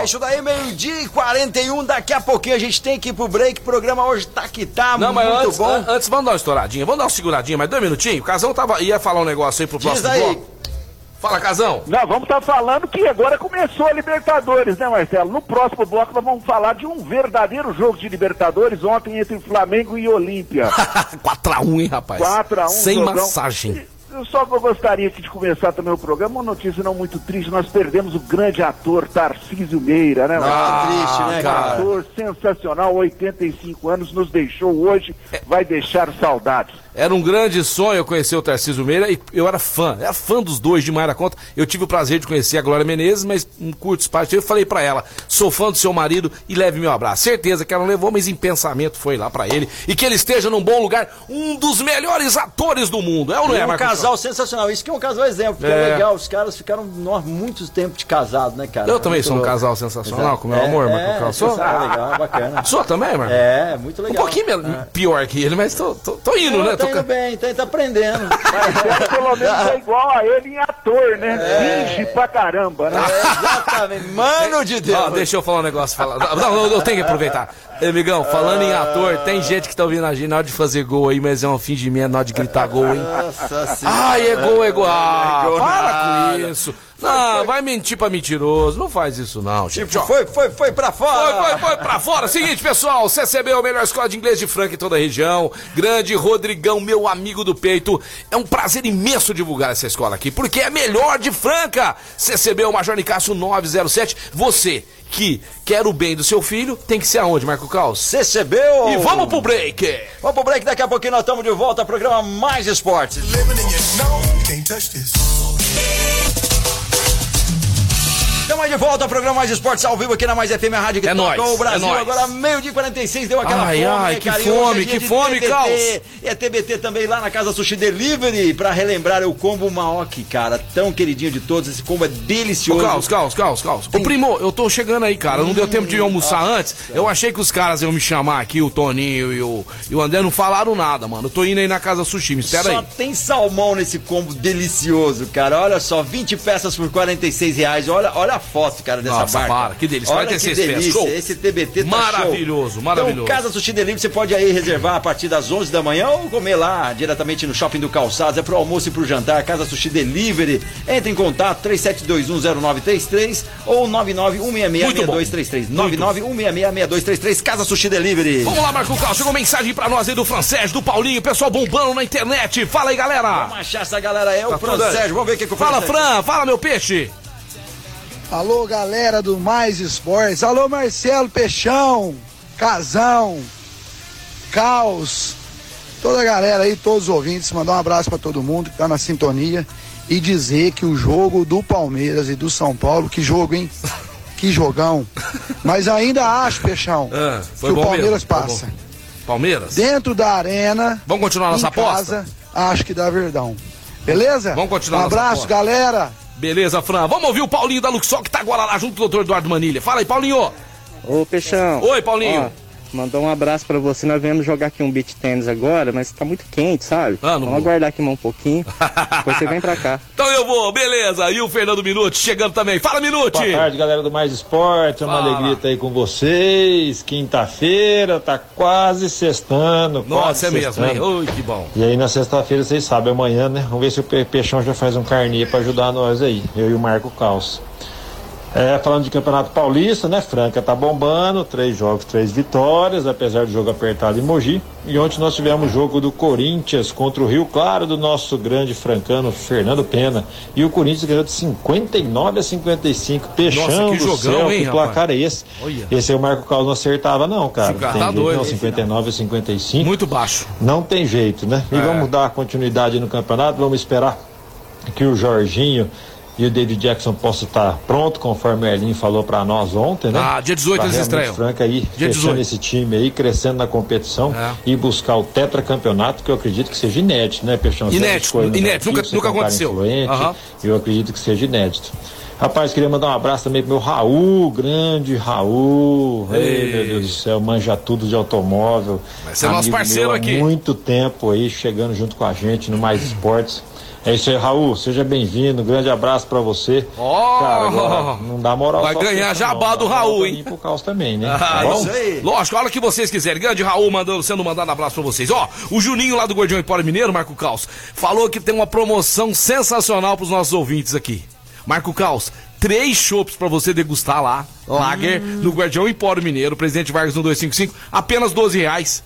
[SPEAKER 1] É isso daí, meio-dia e 41. Daqui a pouquinho a gente tem que ir pro break. O programa hoje tá que tá
[SPEAKER 2] Não, mas
[SPEAKER 1] muito
[SPEAKER 2] antes,
[SPEAKER 1] bom.
[SPEAKER 2] an- antes, vamos dar uma estouradinha, vamos dar uma seguradinha, mas dois minutinhos. O Casão tava, ia falar um negócio aí pro
[SPEAKER 1] Diz
[SPEAKER 2] próximo
[SPEAKER 1] aí.
[SPEAKER 2] bloco. Fala, Casão.
[SPEAKER 9] Nós vamos estar falando que agora começou a Libertadores, né, Marcelo? No próximo bloco nós vamos falar de um verdadeiro jogo de Libertadores ontem entre Flamengo e Olímpia. [LAUGHS]
[SPEAKER 2] 4x1, hein, rapaz?
[SPEAKER 9] 4x1.
[SPEAKER 2] Sem
[SPEAKER 9] jogão.
[SPEAKER 2] massagem.
[SPEAKER 9] Eu só gostaria aqui de começar também o programa, uma notícia não muito triste, nós perdemos o grande ator Tarcísio Meira, né?
[SPEAKER 1] Ah, triste, né,
[SPEAKER 9] Um
[SPEAKER 1] cara?
[SPEAKER 9] ator sensacional, 85 anos, nos deixou hoje, vai deixar saudades.
[SPEAKER 2] Era um grande sonho eu conhecer o Tarcísio Meira e eu era fã, era fã dos dois demais da conta. Eu tive o prazer de conhecer a Glória Menezes, mas um curto espaço. Eu falei pra ela: sou fã do seu marido e leve meu abraço. Certeza que ela não levou, mas em pensamento foi lá pra ele. E que ele esteja num bom lugar, um dos melhores atores do mundo. É ou não é,
[SPEAKER 1] é
[SPEAKER 2] Marcos?
[SPEAKER 1] Casal sensacional. Isso que é um casal exemplo, porque é,
[SPEAKER 2] É.
[SPEAKER 1] legal. Os caras ficaram muito tempo de casado, né, cara?
[SPEAKER 2] Eu também
[SPEAKER 1] Muito
[SPEAKER 2] sou um
[SPEAKER 1] louco.
[SPEAKER 2] casal sensacional,
[SPEAKER 1] Exato.
[SPEAKER 2] com meu amor,
[SPEAKER 1] é,
[SPEAKER 2] Marco
[SPEAKER 1] é.
[SPEAKER 2] Sou?
[SPEAKER 1] sensacional, legal, bacana.
[SPEAKER 2] Sou também, Marco?
[SPEAKER 1] É, muito
[SPEAKER 2] Um
[SPEAKER 1] legal.
[SPEAKER 2] pouquinho me- pior que ele, mas tô, tô, tô indo,
[SPEAKER 1] Não,
[SPEAKER 2] né?
[SPEAKER 1] tá
[SPEAKER 2] Tô
[SPEAKER 1] indo bem, tá, tá aprendendo.
[SPEAKER 9] Mas [LAUGHS] pelo menos é igual a ele em ator, né? Finge pra caramba, né?
[SPEAKER 1] É, exatamente. Mano de Deus.
[SPEAKER 2] Ó, deixa eu falar um negócio. Falar. Não, eu tenho que aproveitar. Ei, Amigão, falando em ator, tem gente que tá ouvindo a gente na hora de fazer gol aí, mas é um fingimento na hora de gritar gol, hein?
[SPEAKER 1] Nossa senhora.
[SPEAKER 2] Ai, é gol, é gol. Ah,
[SPEAKER 1] É gol
[SPEAKER 2] para
[SPEAKER 1] nada.
[SPEAKER 2] com isso. Não, vai mentir pra mentiroso. Não faz isso, não, gente.
[SPEAKER 1] Tipo, foi, foi, foi pra fora.
[SPEAKER 2] Foi, foi, foi pra fora. Seguinte, pessoal, CCB é a melhor escola de inglês de Franca em toda a região. Grande Rodrigão, meu amigo do peito. É um prazer imenso divulgar essa escola aqui, porque é a melhor de Franca. CCB é o Major Nicasso 907. Você que quer o bem do seu filho, tem que ser aonde, Marco Caos?
[SPEAKER 1] CCBeu.
[SPEAKER 2] E vamos pro break.
[SPEAKER 1] Vamos pro break, daqui a pouquinho nós estamos de volta ao programa Mais Esportes. Estamos de volta ao programa Mais Esportes ao vivo aqui na Mais FM, a rádio que
[SPEAKER 2] É
[SPEAKER 1] toca
[SPEAKER 2] nóis,
[SPEAKER 1] o Brasil.
[SPEAKER 2] é nóis.
[SPEAKER 1] Agora meio-dia e 46, deu aquela
[SPEAKER 2] Ai,
[SPEAKER 1] fome,
[SPEAKER 2] ai,
[SPEAKER 1] né,
[SPEAKER 2] que
[SPEAKER 1] cara?
[SPEAKER 2] Fome,
[SPEAKER 1] é dia
[SPEAKER 2] que fome,
[SPEAKER 1] TBT,
[SPEAKER 2] Caos.
[SPEAKER 1] E é TBT também lá na Casa Sushi Delivery, pra relembrar o combo Maoki, cara, tão queridinho de todos. Esse combo é
[SPEAKER 2] Ô,
[SPEAKER 1] delicioso.
[SPEAKER 2] Caos, Caos, Caos, Caos. Ô, primo, eu tô chegando aí, cara. Não deu tempo de almoçar antes. Eu achei que os caras iam me chamar aqui, o Toninho e o, e o André, não falaram nada, mano. Eu tô indo aí na casa sushi, me espera
[SPEAKER 1] Só
[SPEAKER 2] aí.
[SPEAKER 1] tem salmão nesse combo delicioso, cara. Olha só, 20 peças por 46 reais. Olha, olha a foto, cara, dessa
[SPEAKER 2] Nossa,
[SPEAKER 1] barca.
[SPEAKER 2] para, que delícia.
[SPEAKER 1] Olha
[SPEAKER 2] 46
[SPEAKER 1] que delícia.
[SPEAKER 2] show.
[SPEAKER 1] Esse TBT tá
[SPEAKER 2] Maravilhoso,
[SPEAKER 1] show.
[SPEAKER 2] maravilhoso.
[SPEAKER 1] Então, Casa Sushi Delivery, você pode aí reservar a partir das 11 da manhã ou comer lá diretamente no Shopping do Calçados. É pro almoço e pro jantar. Casa Sushi Delivery. Entre em contato 37210933 ou 991666233. 991666233. Casa Sushi Delivery.
[SPEAKER 2] Vamos lá, Marco Caos. Chegou mensagem pra nós aí do Francés, do Paulinho, pessoal bombando na internet. Fala aí, galera.
[SPEAKER 1] Vamos achar essa galera. É o
[SPEAKER 2] Tá
[SPEAKER 1] Fran
[SPEAKER 2] tudo aí.
[SPEAKER 1] Sérgio. Vamos ver o que, que o
[SPEAKER 2] Fala, Fran. Fala, meu peixe.
[SPEAKER 10] Alô, galera do Mais Esportes. Alô, Marcelo Peixão, Casão, Caos, toda a galera aí, todos os ouvintes. Mandar um abraço para todo mundo que tá na sintonia e dizer que o jogo do Palmeiras e do São Paulo, que jogo, hein? Que jogão. Mas ainda acho, Peixão,
[SPEAKER 2] Ah,
[SPEAKER 10] que o Palmeiras
[SPEAKER 2] mesmo,
[SPEAKER 10] passa.
[SPEAKER 2] Palmeiras?
[SPEAKER 10] Dentro da arena.
[SPEAKER 2] Vamos continuar nossa
[SPEAKER 10] em
[SPEAKER 2] aposta?
[SPEAKER 10] casa, acho que dá verdão. Beleza?
[SPEAKER 2] Vamos continuar
[SPEAKER 10] Um abraço, galera.
[SPEAKER 2] Beleza, Fran. Vamos ouvir o Paulinho da Luxol que tá agora lá junto com o doutor Eduardo Manilha. Fala aí, Paulinho.
[SPEAKER 11] Ô, Peixão.
[SPEAKER 2] Oi, Paulinho.
[SPEAKER 11] Ó, mandou um abraço pra você. Nós viemos jogar aqui um beat tênis agora, mas tá muito quente, sabe?
[SPEAKER 2] Ah,
[SPEAKER 11] Vamos
[SPEAKER 2] vou.
[SPEAKER 11] aguardar aqui mais um pouquinho. [LAUGHS] Depois você vem pra cá.
[SPEAKER 2] Então eu vou, beleza. E o Fernando Minuti chegando também. Fala, Minuti.
[SPEAKER 12] Boa tarde, galera do Mais Esporte. É uma
[SPEAKER 2] Fala.
[SPEAKER 12] alegria estar aí com vocês. Quinta-feira, tá quase sextando. quase
[SPEAKER 2] Nossa, é mesmo, hein? Oi, que bom.
[SPEAKER 12] E aí na sexta-feira, vocês sabem, amanhã, né? Vamos ver se o Pe- Peixão já faz um carnê pra ajudar nós aí. Eu e o Marco Caos. É, falando de Campeonato Paulista, né? Franca tá bombando, três jogos, três vitórias, apesar do jogo apertado em Mogi. E ontem nós tivemos o jogo do Corinthians contra o Rio Claro, do nosso grande francano Fernando Pena. E o Corinthians ganhou de 59 a 55. Peixão
[SPEAKER 2] Nossa, que jogão,
[SPEAKER 12] céu,
[SPEAKER 2] hein,
[SPEAKER 12] que placar é esse?
[SPEAKER 2] Olha.
[SPEAKER 12] Esse aí o Marco Carlos não acertava, não, cara. Não tem
[SPEAKER 2] tá
[SPEAKER 12] jeito,
[SPEAKER 2] doido.
[SPEAKER 12] não, 59 a 55.
[SPEAKER 2] Muito baixo.
[SPEAKER 12] Não tem jeito, né? E
[SPEAKER 2] É.
[SPEAKER 12] vamos dar continuidade no campeonato, vamos esperar que o Jorginho e o David Jackson possam estar pronto, conforme o Erlin falou pra nós ontem, né?
[SPEAKER 2] Ah, dia 18
[SPEAKER 12] Pra
[SPEAKER 2] eles
[SPEAKER 12] realmente
[SPEAKER 2] estreiam.
[SPEAKER 12] Franca aí,
[SPEAKER 2] Dia
[SPEAKER 12] fechando
[SPEAKER 2] 18.
[SPEAKER 12] esse time aí, crescendo na competição
[SPEAKER 2] É.
[SPEAKER 12] e buscar o tetracampeonato, que eu acredito que seja inédito, né, Peixão?
[SPEAKER 2] Inédito, inédito, nunca- nunca
[SPEAKER 12] é cara
[SPEAKER 2] aconteceu.
[SPEAKER 12] influente,
[SPEAKER 2] Aham.
[SPEAKER 12] Eu acredito que seja inédito. Rapaz, queria mandar um abraço também pro meu Raul, grande Raul. Ei,
[SPEAKER 2] Ei.
[SPEAKER 12] meu Deus do céu, manja tudo de automóvel.
[SPEAKER 2] Vai ser nosso parceiro
[SPEAKER 12] meu há
[SPEAKER 2] aqui.
[SPEAKER 12] muito tempo aí, chegando junto com a gente no Mais Esportes. É isso aí, Raul. Seja bem-vindo. Grande abraço pra você. Cara, agora não dá moral
[SPEAKER 2] Vai ganhar jabá
[SPEAKER 12] não.
[SPEAKER 2] do Raul, hein?
[SPEAKER 12] pro Caos também, né? [LAUGHS]
[SPEAKER 2] Ah,
[SPEAKER 12] Tá
[SPEAKER 2] isso aí. Lógico, a hora que vocês quiserem. Grande Raul mandando, sendo mandado abraço pra vocês. Ó, o Juninho lá do Gordinho Empório Mineiro, Marco Caos, falou que tem uma promoção sensacional pros nossos ouvintes aqui. Marco Caos, três chopps pra você degustar lá, Lager,
[SPEAKER 1] Hum.
[SPEAKER 2] no Guardião Empório Mineiro, Presidente Vargas no 255, apenas 12 reais.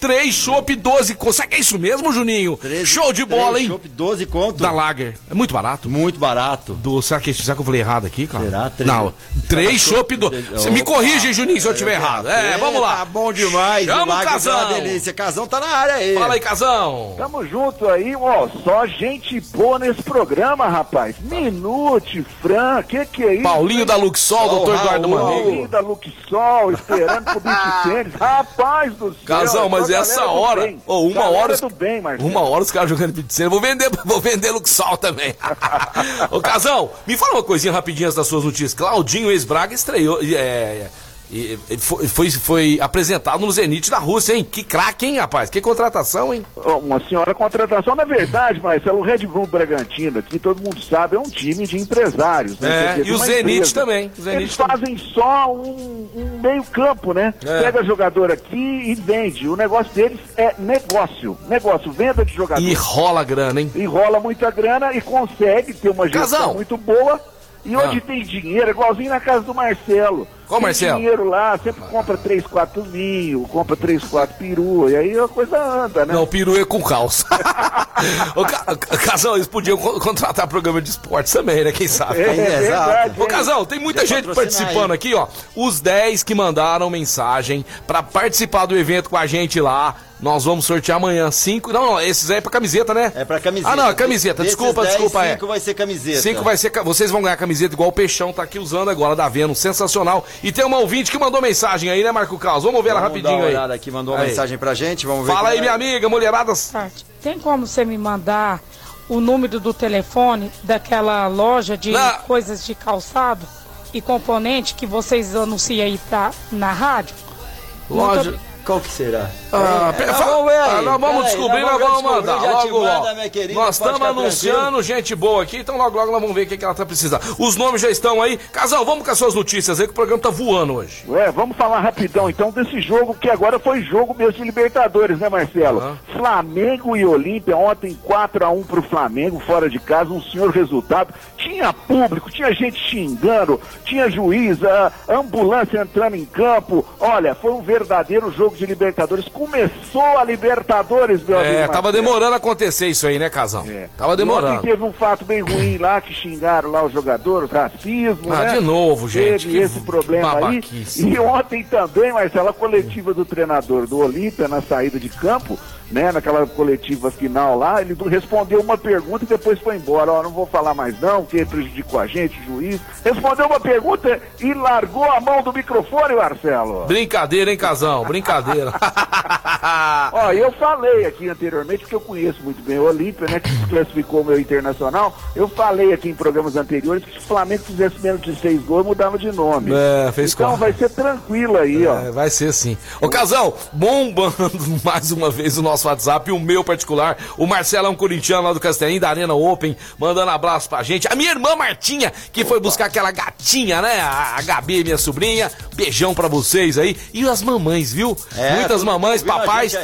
[SPEAKER 2] Três chopp, 12 conto. Será que é isso mesmo, Juninho? Show de bola, hein?
[SPEAKER 1] Chopp 12 conto.
[SPEAKER 2] Da Lager. É muito barato.
[SPEAKER 1] Muito barato.
[SPEAKER 2] Do, será, que, será que eu falei errado aqui, cara?
[SPEAKER 1] Será? Três-
[SPEAKER 2] Não, três chopp do. Você me corrige, Juninho, se eu estiver errado. É, vamos lá.
[SPEAKER 1] Tá bom demais.
[SPEAKER 2] Chama o
[SPEAKER 1] tá
[SPEAKER 2] Casão.
[SPEAKER 1] uma delícia. Casão tá na área aí.
[SPEAKER 2] Fala aí, Casão.
[SPEAKER 9] Tamo junto aí, ó, só gente boa nesse programa, rapaz. Minute, Fran, que que é isso?
[SPEAKER 2] Paulinho
[SPEAKER 9] hein?
[SPEAKER 2] da Luxol, doutor Eduardo
[SPEAKER 9] Paulinho
[SPEAKER 2] Maneiro.
[SPEAKER 9] da Luxol, esperando pro beat [LAUGHS] tênis. Rapaz do céu.
[SPEAKER 2] Casão, mas
[SPEAKER 9] galera
[SPEAKER 2] essa hora. Ô, uma
[SPEAKER 9] Galera
[SPEAKER 2] hora. os-
[SPEAKER 9] bem.
[SPEAKER 2] Uma hora os caras jogando pizzeria. Vou vender, [LAUGHS] vou vender Luxol também. [LAUGHS] Ô, Casão, me fala uma coisinha rapidinho das suas notícias. Claudinho ex-Braga estreou. É, e- e foi, foi, foi apresentado no Zenit da Rússia, hein? Que craque, hein, rapaz? Que contratação, hein?
[SPEAKER 9] Uma senhora contratação, na verdade, Marcelo, o Red Bull Bragantino aqui, todo mundo sabe, é um time de empresários. né?
[SPEAKER 2] É,
[SPEAKER 9] dizer,
[SPEAKER 2] e o Zenit
[SPEAKER 9] empresa.
[SPEAKER 2] também, o Zenit
[SPEAKER 9] Eles fazem só um, um meio campo, né?
[SPEAKER 2] É.
[SPEAKER 9] Pega jogador aqui e vende. O negócio deles é negócio. Negócio, venda de jogador.
[SPEAKER 2] E rola grana, hein?
[SPEAKER 9] Enrola muita grana e consegue ter uma gestão muito boa. E onde
[SPEAKER 2] Ah.
[SPEAKER 9] tem dinheiro, igualzinho na casa do Marcelo.
[SPEAKER 2] Qual
[SPEAKER 9] tem
[SPEAKER 2] Marcelo?
[SPEAKER 9] dinheiro lá, sempre compra 3, 4 mil, compra 3, 4 perua, e aí a coisa anda, né?
[SPEAKER 2] Não, peru é com. [LAUGHS] Ô, Ca- Casal, eles podiam co- contratar programa de esportes também, né? Quem sabe?
[SPEAKER 9] É, é verdade,
[SPEAKER 2] Ô? Casal, tem muita gente participando
[SPEAKER 1] aí.
[SPEAKER 2] aqui, ó. Os 10 que mandaram mensagem pra participar do evento com a gente lá. Nós vamos sortear amanhã. Cinco. Não, não, esses aí é pra camiseta, né?
[SPEAKER 1] É pra camiseta.
[SPEAKER 2] Ah, não, é camiseta. Desculpa,
[SPEAKER 1] 10,
[SPEAKER 2] desculpa. é.
[SPEAKER 1] cinco vai ser camiseta.
[SPEAKER 2] Cinco vai ser. Vocês vão ganhar camiseta igual o Peixão tá aqui usando agora, da Vênus. Sensacional. E tem uma ouvinte que mandou mensagem aí, né, Marco Carlos? Vamos ver ela rapidinho
[SPEAKER 1] dar uma
[SPEAKER 2] aí.
[SPEAKER 1] olhada aqui, mandou uma
[SPEAKER 2] Aí.
[SPEAKER 1] mensagem pra gente, vamos ver.
[SPEAKER 2] Fala aí,
[SPEAKER 1] é.
[SPEAKER 2] minha amiga, mulherada.
[SPEAKER 13] Tarde. Tem como você me mandar o número do telefone daquela loja de
[SPEAKER 2] Não.
[SPEAKER 13] coisas de calçado e componente que vocês anunciam aí pra, na rádio?
[SPEAKER 1] Loja.
[SPEAKER 13] Muito
[SPEAKER 1] Qual que será?
[SPEAKER 2] Ah,
[SPEAKER 1] É, vamos ver aí,
[SPEAKER 2] ah, nós vamos descobrir,
[SPEAKER 1] nós
[SPEAKER 2] nós
[SPEAKER 1] vamos
[SPEAKER 2] mandar. Logo,
[SPEAKER 1] manda, querida,
[SPEAKER 2] Nós estamos anunciando gente boa aqui, então logo, logo nós vamos ver o que, que ela tá precisando. Os nomes já estão aí. Casal, vamos com as suas notícias aí, que o programa tá voando hoje.
[SPEAKER 9] É, vamos falar rapidão então desse jogo que agora foi jogo mesmo de Libertadores, né, Marcelo? Flamengo e Olímpia, ontem 4 a 1 pro Flamengo, fora de casa, um senhor resultado. Tinha público, tinha gente xingando, tinha juiz, ambulância entrando em campo. Olha, foi um verdadeiro jogo de Libertadores. Começou a Libertadores, meu amigo.
[SPEAKER 2] É, tava demorando a acontecer isso aí, né, Casão?
[SPEAKER 9] É.
[SPEAKER 2] Tava
[SPEAKER 9] Ontem
[SPEAKER 2] demorando.
[SPEAKER 9] teve um fato bem ruim lá que xingaram lá os jogadores, racismo.
[SPEAKER 2] Ah,
[SPEAKER 9] né?
[SPEAKER 2] de novo, gente,
[SPEAKER 9] Teve esse problema aí.
[SPEAKER 2] babaquice.
[SPEAKER 9] E ontem também, Marcelo, a coletiva do treinador do Olímpia na saída de campo, né? Naquela coletiva final lá, ele respondeu uma pergunta e depois foi embora. Ó, não vou falar mais não, porque prejudicou a gente, o juiz. Respondeu uma pergunta e largou a mão do microfone, Marcelo.
[SPEAKER 2] Brincadeira, hein, Casão? Brincadeira. [LAUGHS]
[SPEAKER 9] Ó, eu falei aqui anteriormente, porque eu conheço muito bem o Olímpia, né? Que se classificou o meu internacional. Eu falei aqui em programas anteriores que se o Flamengo fizesse menos de seis gols, mudava de nome.
[SPEAKER 2] É, fez
[SPEAKER 9] então
[SPEAKER 2] quatro.
[SPEAKER 9] vai ser tranquilo aí, ó.
[SPEAKER 2] É, vai ser sim. Ô, Casão, bombando [LAUGHS] mais uma vez o nosso WhatsApp, o meu particular, o Marcelão Corintiano lá do Castelinho, da Arena Open, mandando abraço pra gente. A minha irmã Martinha, que foi buscar aquela gatinha, né? A, a Gabi, minha sobrinha. Beijão pra vocês aí. E as mamães, viu?
[SPEAKER 1] É,
[SPEAKER 2] Muitas mamães, papais,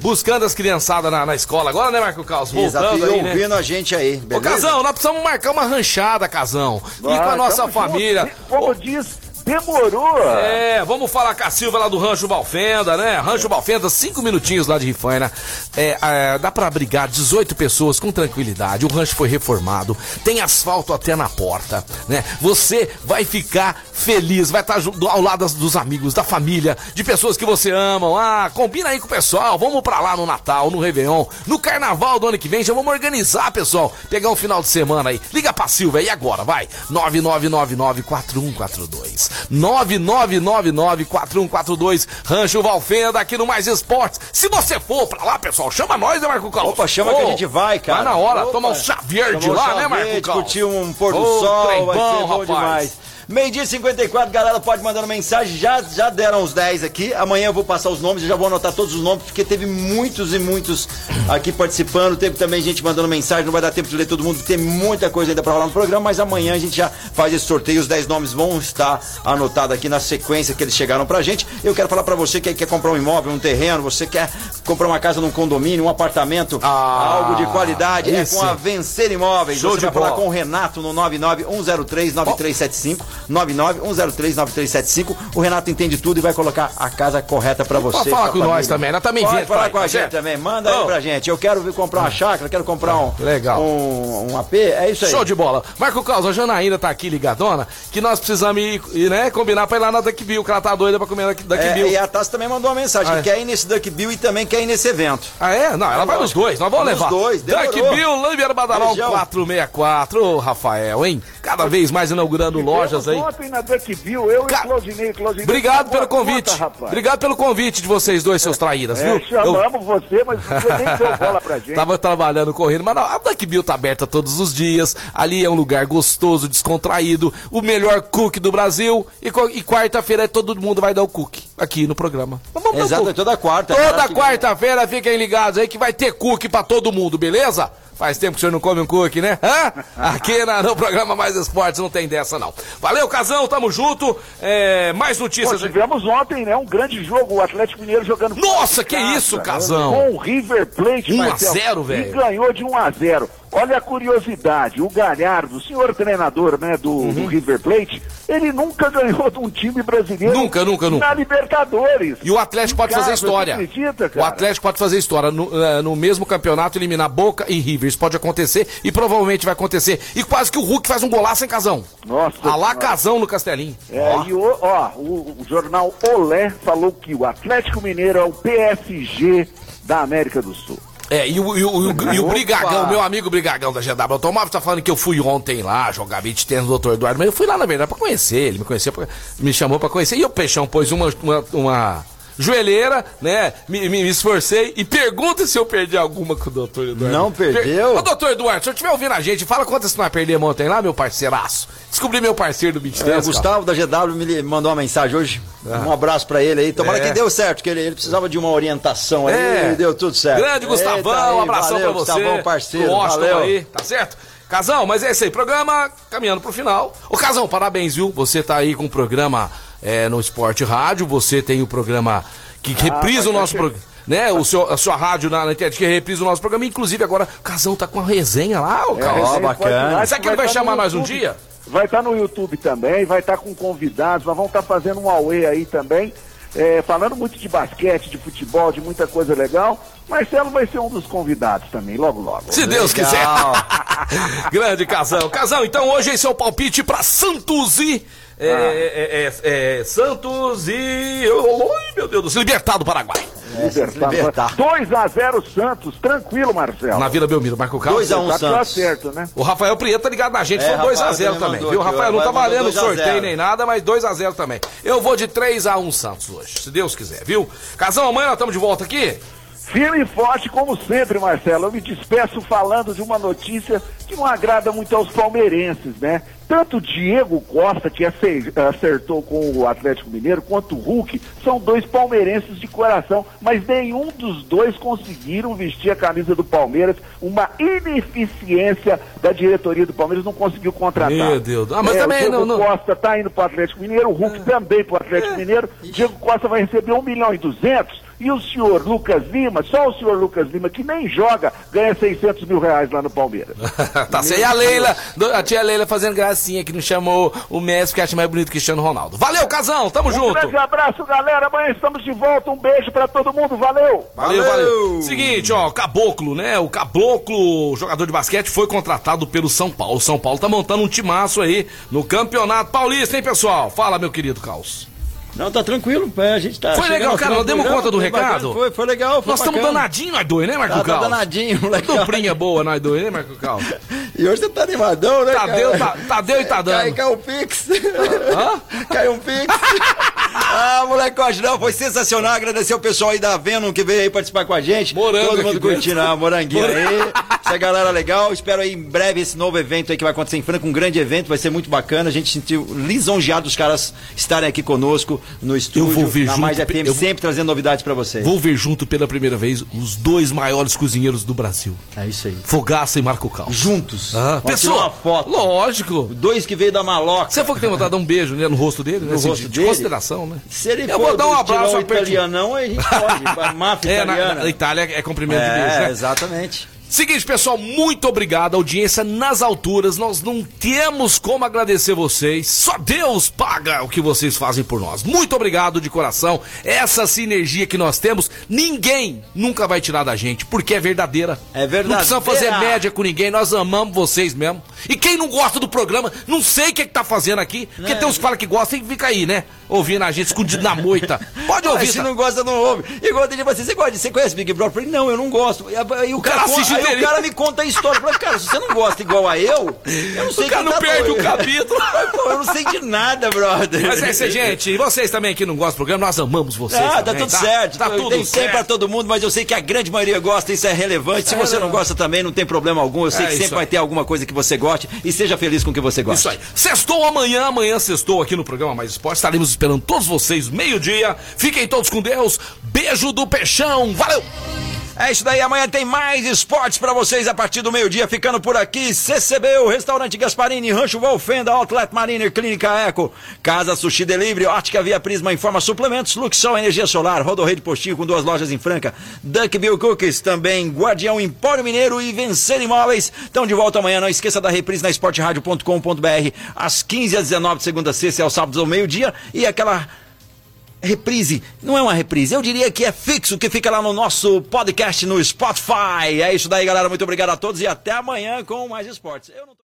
[SPEAKER 2] buscando as criançadas na, na escola. Agora, né, Marco Carlos?
[SPEAKER 1] Exato,
[SPEAKER 2] Voltando
[SPEAKER 1] e
[SPEAKER 2] aí, né?
[SPEAKER 1] ouvindo a gente aí,
[SPEAKER 2] Ô,
[SPEAKER 1] beleza?
[SPEAKER 2] Casão, nós precisamos marcar uma ranchada, Casão. E com a nossa família.
[SPEAKER 9] junto. Como diz, demorou.
[SPEAKER 2] É, vamos falar com a Silva lá do Rancho Balfenda, né? Rancho Balfenda, cinco minutinhos lá de Rifaina. É, é, dá pra abrigar 18 pessoas com tranquilidade. O rancho foi reformado, tem asfalto até na porta, né? Você vai ficar feliz, vai estar ao lado dos amigos, da família, de pessoas que você ama. Ah, combina aí com o pessoal, vamos pra lá no Natal, no Réveillon, no Carnaval do ano que vem. Já vamos organizar, pessoal. Pegar um final de semana aí. Liga pra Silva, e agora? Vai. 9999-4142. 9999-4142. Rancho Valfenda aqui no Mais Esportes. Se você for pra lá, pessoal, chama nós, né, Marco Carlos?
[SPEAKER 1] Opa, chama que a gente vai, cara.
[SPEAKER 2] Vai na hora,
[SPEAKER 1] Opa.
[SPEAKER 2] tomar um chá verde
[SPEAKER 1] Tomar um
[SPEAKER 2] lá,
[SPEAKER 1] chá
[SPEAKER 2] né, Marco Carlos?
[SPEAKER 1] Curtir um pôr do
[SPEAKER 2] Ô,
[SPEAKER 1] sol,
[SPEAKER 2] trem
[SPEAKER 1] vai
[SPEAKER 2] bom,
[SPEAKER 1] ser bom
[SPEAKER 2] rapaz.
[SPEAKER 1] demais. Meio-dia e 54, galera, pode mandando mensagem. Já, já deram os 10 aqui. Amanhã eu vou passar os nomes, eu já vou anotar todos os nomes, porque teve muitos e muitos aqui participando. Teve também gente mandando mensagem, não vai dar tempo de ler todo mundo, tem muita coisa ainda pra rolar no programa, mas amanhã a gente já faz esse sorteio. Os 10 nomes vão estar anotados aqui na sequência que eles chegaram pra gente. Eu quero falar pra você que quer comprar um imóvel, um terreno, você quer comprar uma casa num condomínio, um apartamento, algo de qualidade, é
[SPEAKER 2] esse.
[SPEAKER 1] com a Vencer Imóveis.
[SPEAKER 2] Show
[SPEAKER 1] você
[SPEAKER 2] de
[SPEAKER 1] vai falar
[SPEAKER 2] bola.
[SPEAKER 1] com o Renato no 991039375, 991039375. O Renato entende tudo e vai colocar a casa correta pra você.
[SPEAKER 2] Pode falar com nós
[SPEAKER 1] família.
[SPEAKER 2] também, nós também
[SPEAKER 1] Pode
[SPEAKER 2] vende,
[SPEAKER 1] falar
[SPEAKER 2] pai,
[SPEAKER 1] com a gente
[SPEAKER 2] certo?
[SPEAKER 1] também, manda aí
[SPEAKER 2] Ô.
[SPEAKER 1] pra gente. Eu quero vir comprar uma chácara, quero comprar um,
[SPEAKER 2] Legal.
[SPEAKER 1] um, um AP, é isso aí.
[SPEAKER 2] Show de bola. Marco Carlos, a Janaína tá aqui ligadona, que nós precisamos ir, ir, né, combinar pra ir lá na Duck Bill, que ela tá doida pra comer na Duck
[SPEAKER 1] É,
[SPEAKER 2] Bill.
[SPEAKER 1] e a Tassi também mandou uma mensagem
[SPEAKER 2] Ah,
[SPEAKER 1] que
[SPEAKER 2] é?
[SPEAKER 1] quer ir nesse Duck Bill e também quer ir nesse evento.
[SPEAKER 2] Ah, é? Não, ela vai nos dois, nós vamos
[SPEAKER 1] Nos
[SPEAKER 2] levar.
[SPEAKER 1] dois,
[SPEAKER 2] Duck
[SPEAKER 1] demorou.
[SPEAKER 2] Bill, Lambier Badalão
[SPEAKER 1] Beijão.
[SPEAKER 2] 464. Ô, Rafael, hein? Cada vez mais inaugurando lojas aí.
[SPEAKER 9] Ontem na Duckville, eu
[SPEAKER 2] Ca-
[SPEAKER 9] e o Claudinei. Claudinei
[SPEAKER 2] Obrigado
[SPEAKER 9] pagou
[SPEAKER 2] pelo
[SPEAKER 9] conta,
[SPEAKER 2] convite.
[SPEAKER 9] rapaz.
[SPEAKER 2] Obrigado pelo convite de vocês dois, seus traíras,
[SPEAKER 9] É,
[SPEAKER 2] viu? Eu
[SPEAKER 9] chamamos você, mas você nem deu [LAUGHS] bola pra gente.
[SPEAKER 2] tava trabalhando, correndo, mas não, a Duck Bill tá aberta todos os dias. Ali é um lugar gostoso, descontraído, o melhor cookie do Brasil. E, e quarta-feira todo mundo vai dar o cookie aqui no programa.
[SPEAKER 1] Exato,
[SPEAKER 2] cookie.
[SPEAKER 1] toda quarta.
[SPEAKER 2] Toda
[SPEAKER 1] Claro que-
[SPEAKER 2] quarta-feira fiquem ligados aí que vai ter cookie pra todo mundo, beleza? Faz tempo que o senhor não come um cookie, né? Hã? [LAUGHS] Aqui na- no programa Mais Esportes não tem dessa, não. Valeu, Casão, tamo junto. É, mais
[SPEAKER 9] Pô,
[SPEAKER 2] notícias.
[SPEAKER 9] tivemos ontem, né, um grande jogo, o Atlético Mineiro jogando
[SPEAKER 2] Nossa, que
[SPEAKER 9] casa,
[SPEAKER 2] isso, Casão?
[SPEAKER 9] Com o River Plate,
[SPEAKER 2] 1 a
[SPEAKER 9] Marcelo,
[SPEAKER 2] 0,
[SPEAKER 9] E
[SPEAKER 2] velho.
[SPEAKER 9] ganhou de 1 a 0. Olha a curiosidade, o Galhardo, o senhor treinador, né, do,
[SPEAKER 2] Uhum.
[SPEAKER 9] do River Plate, ele nunca ganhou de um time brasileiro
[SPEAKER 2] Nunca, nunca, nunca.
[SPEAKER 9] na Libertadores.
[SPEAKER 2] E o Atlético pode fazer
[SPEAKER 9] Casa,
[SPEAKER 2] história.
[SPEAKER 9] você acredita,
[SPEAKER 2] O? Atlético pode fazer história. No, eh, no mesmo campeonato, eliminar Boca e River. Isso pode acontecer e provavelmente vai acontecer. E quase que o Hulk faz um golaço em Casão.
[SPEAKER 9] Nossa.
[SPEAKER 2] A lá. Casão no Castelinho.
[SPEAKER 9] É,
[SPEAKER 2] Ó.
[SPEAKER 9] e o, ó, o, o jornal Olé falou que o Atlético Mineiro é o PSG da América do Sul.
[SPEAKER 2] É, e o, e o, e o- e! Brigagão, meu amigo Brigagão da GW Automóvel, tá falando que eu fui ontem lá jogar beat tênis do Dr. Eduardo, mas eu fui lá, na verdade, pra conhecer. Ele me conheceu, pra- me chamou pra conhecer. E o Peixão pôs uma, uma, uma joelheira, né? Me, me- me esforcei e pergunta se eu perdi alguma com o Dr. Eduardo.
[SPEAKER 1] Não perdeu?
[SPEAKER 2] Per... Ô, doutor Eduardo, se eu estiver ouvindo a gente, fala quantas nós perdemos ontem lá, meu parceiraço. Descobri meu parceiro do beat
[SPEAKER 1] É, o
[SPEAKER 2] tênis. cara.
[SPEAKER 1] Gustavo da GW me mandou uma mensagem hoje. Um abraço pra ele aí. Tomara
[SPEAKER 2] É.
[SPEAKER 1] que deu certo, que ele, ele precisava de uma orientação aí
[SPEAKER 2] É.
[SPEAKER 1] e deu tudo certo.
[SPEAKER 2] Grande Gustavão,
[SPEAKER 1] Eita aí,
[SPEAKER 2] um abração
[SPEAKER 1] valeu,
[SPEAKER 2] pra você.
[SPEAKER 1] Gustavão, parceiro, valeu.
[SPEAKER 2] aí, tá certo? Casão, mas é isso aí, programa caminhando pro final. Ô Casão, parabéns, viu? Você tá aí com o programa é, no Esporte Rádio, você tem o programa que reprisa o nosso programa. né? O seu, a sua rádio na, na internet que reprisa o nosso programa. Inclusive agora o Casão tá com uma resenha lá, o
[SPEAKER 9] É,
[SPEAKER 2] Carlos.
[SPEAKER 9] resenha bacana.
[SPEAKER 2] Será que ele vai
[SPEAKER 9] no
[SPEAKER 2] chamar mais um dia?
[SPEAKER 9] Vai estar no YouTube também, vai estar com convidados, nós vamos estar fazendo um Aue aí também, é, falando muito de basquete, de futebol, de muita coisa legal. Marcelo vai ser um dos convidados também, logo logo.
[SPEAKER 2] Se Deus quiser. [LAUGHS] Grande Casão. Casão, então hoje esse é o palpite pra Santos e. É, é, é, é, Santos e. Ai, meu Deus do céu, Libertado do Paraguai.
[SPEAKER 9] Libertar. 2x0 Santos, tranquilo, Marcelo.
[SPEAKER 2] Na Vila Belmiro, Marco Carlos.
[SPEAKER 1] 2 a 1
[SPEAKER 9] Tá tudo
[SPEAKER 1] Santos.
[SPEAKER 9] certo, né?
[SPEAKER 2] O Rafael Prieto tá ligado na gente,
[SPEAKER 1] É,
[SPEAKER 2] foi 2x0
[SPEAKER 1] Rafael
[SPEAKER 2] também, viu?
[SPEAKER 1] aqui,
[SPEAKER 2] Rafael
[SPEAKER 1] o
[SPEAKER 2] não tá valendo
[SPEAKER 1] mandou 2 a
[SPEAKER 2] sorteio
[SPEAKER 1] 0.
[SPEAKER 2] nem nada, mas 2x0 também. Eu vou de 3x1 Santos hoje, se Deus quiser, viu? Casão, amanhã nós estamos de volta aqui.
[SPEAKER 9] Firme e forte, como sempre, Marcelo. Eu me despeço falando de uma notícia que não agrada muito aos palmeirenses, né? Tanto o Diego Costa, que ace- acertou com o Atlético Mineiro, quanto o Hulk, são dois palmeirenses de coração, mas nenhum dos dois conseguiram vestir a camisa do Palmeiras. Uma ineficiência da diretoria do Palmeiras não conseguiu contratar.
[SPEAKER 2] Meu Deus. Ah, mas
[SPEAKER 9] É,
[SPEAKER 2] também
[SPEAKER 9] o Diego
[SPEAKER 2] não- não-
[SPEAKER 9] Costa está indo para o Atlético Mineiro, o Hulk também para o Atlético Mineiro. Diego Costa vai receber 1 milhão e 200 e o senhor Lucas Lima, só o senhor Lucas Lima, que nem joga, ganha 600 mil reais lá no Palmeiras. [LAUGHS]
[SPEAKER 2] tá certo. E a Leila, a tia Leila fazendo gracinha que não chamou o Messi, que acha mais bonito que Cristiano Ronaldo. Valeu, Casão, tamo
[SPEAKER 9] Um
[SPEAKER 2] junto.
[SPEAKER 9] grande abraço, galera. Amanhã estamos de volta. Um beijo para todo mundo. Valeu!
[SPEAKER 2] Valeu, valeu. Seguinte, ó, Caboclo, né? O Caboclo, jogador de basquete, foi contratado pelo São Paulo. O São Paulo tá montando um timaço aí no Campeonato Paulista, hein, pessoal? Fala, meu querido Caos.
[SPEAKER 1] Não, tá tranquilo, é, a gente tá.
[SPEAKER 2] Foi legal, cara, nós demos conta do
[SPEAKER 1] foi
[SPEAKER 2] recado?
[SPEAKER 1] Foi, foi legal, foi
[SPEAKER 2] Nós estamos
[SPEAKER 1] bacana.
[SPEAKER 2] danadinhos, nós dois, né, Marco
[SPEAKER 1] Tá, tá
[SPEAKER 2] Caos?
[SPEAKER 1] danadinho, legal.
[SPEAKER 2] Duplinha boa, nós dois, né, Marco Caos? [LAUGHS]
[SPEAKER 1] E hoje você tá animadão, né,
[SPEAKER 2] Tadeu,
[SPEAKER 1] cara?
[SPEAKER 2] tá, Tadeu e tá dando.
[SPEAKER 1] Cai, caiu um pix. caiu um pix. ah, [LAUGHS] [LAUGHS] molecote, não, foi sensacional. Agradecer o pessoal aí da Venom que veio aí participar com a gente.
[SPEAKER 2] Morango
[SPEAKER 1] Todo mundo curtindo a moranguinha aí. Essa galera legal. Espero aí em breve esse novo evento aí que vai acontecer em Franca, um grande evento, vai ser muito bacana. A gente sentiu lisonjeado os caras estarem aqui conosco no estúdio,
[SPEAKER 2] vou ver
[SPEAKER 1] na
[SPEAKER 2] junto,
[SPEAKER 1] Mais FM,
[SPEAKER 2] eu
[SPEAKER 1] sempre trazendo novidades pra vocês.
[SPEAKER 2] Vou ver junto pela primeira vez os dois maiores cozinheiros do Brasil.
[SPEAKER 1] É isso aí.
[SPEAKER 2] Fogaça e Marco Caos.
[SPEAKER 1] Juntos.
[SPEAKER 2] Ah,
[SPEAKER 1] tirar uma
[SPEAKER 2] pessoa,
[SPEAKER 1] foto.
[SPEAKER 2] lógico.
[SPEAKER 1] Dois que veio da maloca.
[SPEAKER 2] Você foi que tem vontade de dar um beijo né, no rosto dele? né,
[SPEAKER 1] No
[SPEAKER 2] assim,
[SPEAKER 1] rosto
[SPEAKER 2] de, de
[SPEAKER 1] dele?
[SPEAKER 2] consideração, né?
[SPEAKER 1] Se ele
[SPEAKER 2] Eu
[SPEAKER 1] for
[SPEAKER 2] vou dar um abraço apertinho.
[SPEAKER 1] italianão, a gente pode. [LAUGHS] máfia
[SPEAKER 2] É, na,
[SPEAKER 1] italiana.
[SPEAKER 2] na Itália é cumprimento de beijo,
[SPEAKER 1] É,
[SPEAKER 2] né?
[SPEAKER 1] exatamente.
[SPEAKER 2] Seguinte, pessoal, muito obrigado. Audiência nas alturas. Nós não temos como agradecer vocês. Só Deus paga o que vocês fazem por nós. Muito obrigado de coração. Essa sinergia que nós temos, ninguém nunca vai tirar da gente, porque é verdadeira.
[SPEAKER 1] É verdadeira.
[SPEAKER 2] Não precisa fazer média com ninguém. Nós amamos vocês mesmo. E quem não gosta do programa, não sei o que, é que tá fazendo aqui. Porque
[SPEAKER 1] É.
[SPEAKER 2] tem uns que falam que gostam e fica aí, né? Ouvindo a gente escondido na moita. Pode
[SPEAKER 1] Mas
[SPEAKER 2] ouvir,
[SPEAKER 1] se
[SPEAKER 2] tá?
[SPEAKER 1] não gosta, não ouve. Igual tem gente assim, você gosta, você conhece Big Brother? Eu falei, não, eu não gosto. E o, cara,
[SPEAKER 2] cara assiste
[SPEAKER 1] aí o cara me conta a história. Eu falei, cara, se você não gosta igual a eu, eu não sei
[SPEAKER 2] O cara
[SPEAKER 1] quem
[SPEAKER 2] não
[SPEAKER 1] tá
[SPEAKER 2] perde
[SPEAKER 1] doido.
[SPEAKER 2] o capítulo.
[SPEAKER 1] Pô, eu não sei de nada, brother.
[SPEAKER 2] Mas é isso, gente. E vocês também que não gostam do programa, nós amamos vocês.
[SPEAKER 1] Ah, tá
[SPEAKER 2] também,
[SPEAKER 1] tudo certo.
[SPEAKER 2] Tá tudo
[SPEAKER 1] tem
[SPEAKER 2] certo.
[SPEAKER 1] sempre pra todo mundo, mas eu sei que a grande maioria gosta, isso é relevante. Se você não gosta também, não tem problema algum. Eu sei
[SPEAKER 2] É
[SPEAKER 1] que sempre vai ter alguma coisa que você goste e seja feliz com o que você gosta.
[SPEAKER 2] Isso aí. Sextou amanhã, amanhã sextou aqui no programa Mais Esporte. Estaremos esperando todos vocês, meio-dia. Fiquem todos com Deus. Beijo do Peixão. Valeu!
[SPEAKER 1] É isso daí, amanhã tem mais esportes pra vocês a partir do meio-dia, ficando por aqui. CCB, o Restaurante Gasparini, Rancho Volfenda, Outlet Mariner, Clínica Eco, Casa Sushi Delivery, Ótica Via Prisma Informa Suplementos, Luxol Energia Solar, Rodorreio de Postinho com duas lojas em Franca, Duckbill Cookies, também Guardião Empório Mineiro e Vencer Imóveis. Estão de volta amanhã, não esqueça da reprise na esporteradio.com.br, às 15 às 19 de segunda sexta, e aos sábados ao meio-dia, e aquela reprise, não é uma reprise, eu diria que é fixo, que fica lá no nosso podcast no Spotify. É isso daí, galera. Muito obrigado a todos e até amanhã com mais esportes.